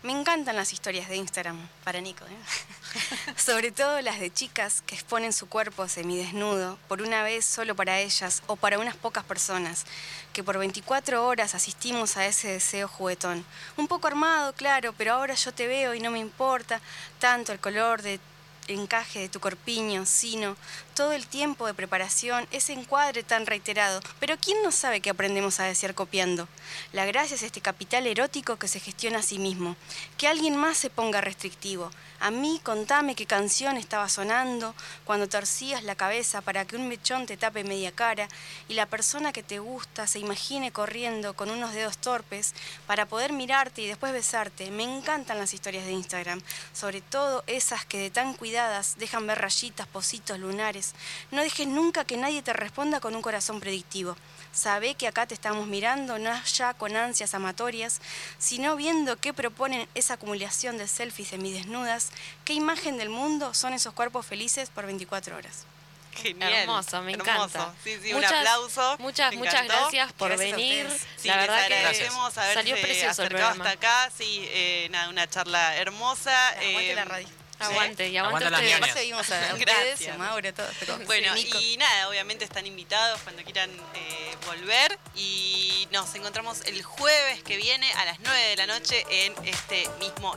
Me encantan las historias de Instagram para Nico, ¿eh? sobre todo las de chicas que exponen su cuerpo semidesnudo por una vez solo para ellas o para unas pocas personas, que por 24 horas asistimos a ese deseo juguetón. Un poco armado, claro, pero ahora yo te veo y no me importa tanto el color de encaje de tu corpiño, sino todo el tiempo de preparación, ese encuadre tan reiterado. Pero ¿quién no sabe que aprendemos a desear copiando? La gracia es este capital erótico que se gestiona a sí mismo. Que alguien más se ponga restrictivo. A mí contame qué canción estaba sonando cuando torcías la cabeza para que un mechón te tape media cara y la persona que te gusta se imagine corriendo con unos dedos torpes para poder mirarte y después besarte. Me encantan las historias de Instagram, sobre todo esas que de tan cuidadas dejan ver rayitas, positos, lunares. No dejes nunca que nadie te responda con un corazón predictivo. Sabe que acá te estamos mirando, no ya con ansias amatorias, sino viendo qué proponen esa acumulación de selfies semidesnudas, qué imagen del mundo son esos cuerpos felices por 24 horas. Genial. Hermoso, me Hermoso. encanta. Sí, sí, Muchas- un aplauso. Muchas, gracias por Gracias venir. Sí, la les verdad que haberse salió precioso el acercado programa. hasta acá. Sí, eh, nada, una charla hermosa. Eh, la radio. Aguante, y aguante Aguanta las ustedes. Además seguimos a Gracias. ustedes, a Mauro, todos. pero- Bueno, sí, y nada, obviamente están invitados cuando quieran eh, volver y nos encontramos el jueves que viene a las 9 de la noche en este mismo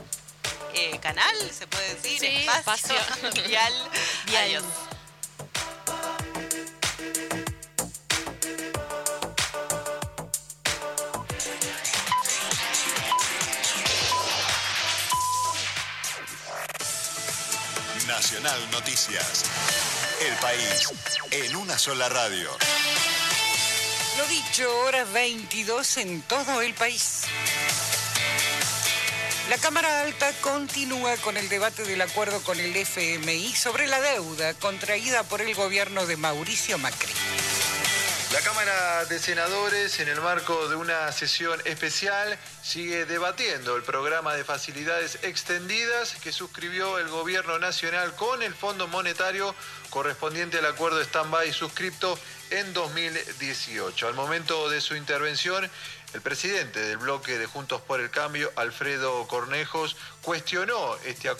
eh, canal, se puede decir, Sí, espacio, espacio. vial. Vial. Adiós. Noticias. El país en una sola radio. Lo dicho, horas 22 en todo el país. La Cámara Alta continúa con el debate del acuerdo con el FMI sobre la deuda contraída por el gobierno de Mauricio Macri. La Cámara de Senadores, en el marco de una sesión especial, sigue debatiendo el programa de facilidades extendidas que suscribió el Gobierno Nacional con el Fondo Monetario correspondiente al acuerdo stand-by suscripto en 2018. Al momento de su intervención, el presidente del bloque de Juntos por el Cambio, Alfredo Cornejos, cuestionó este acuerdo.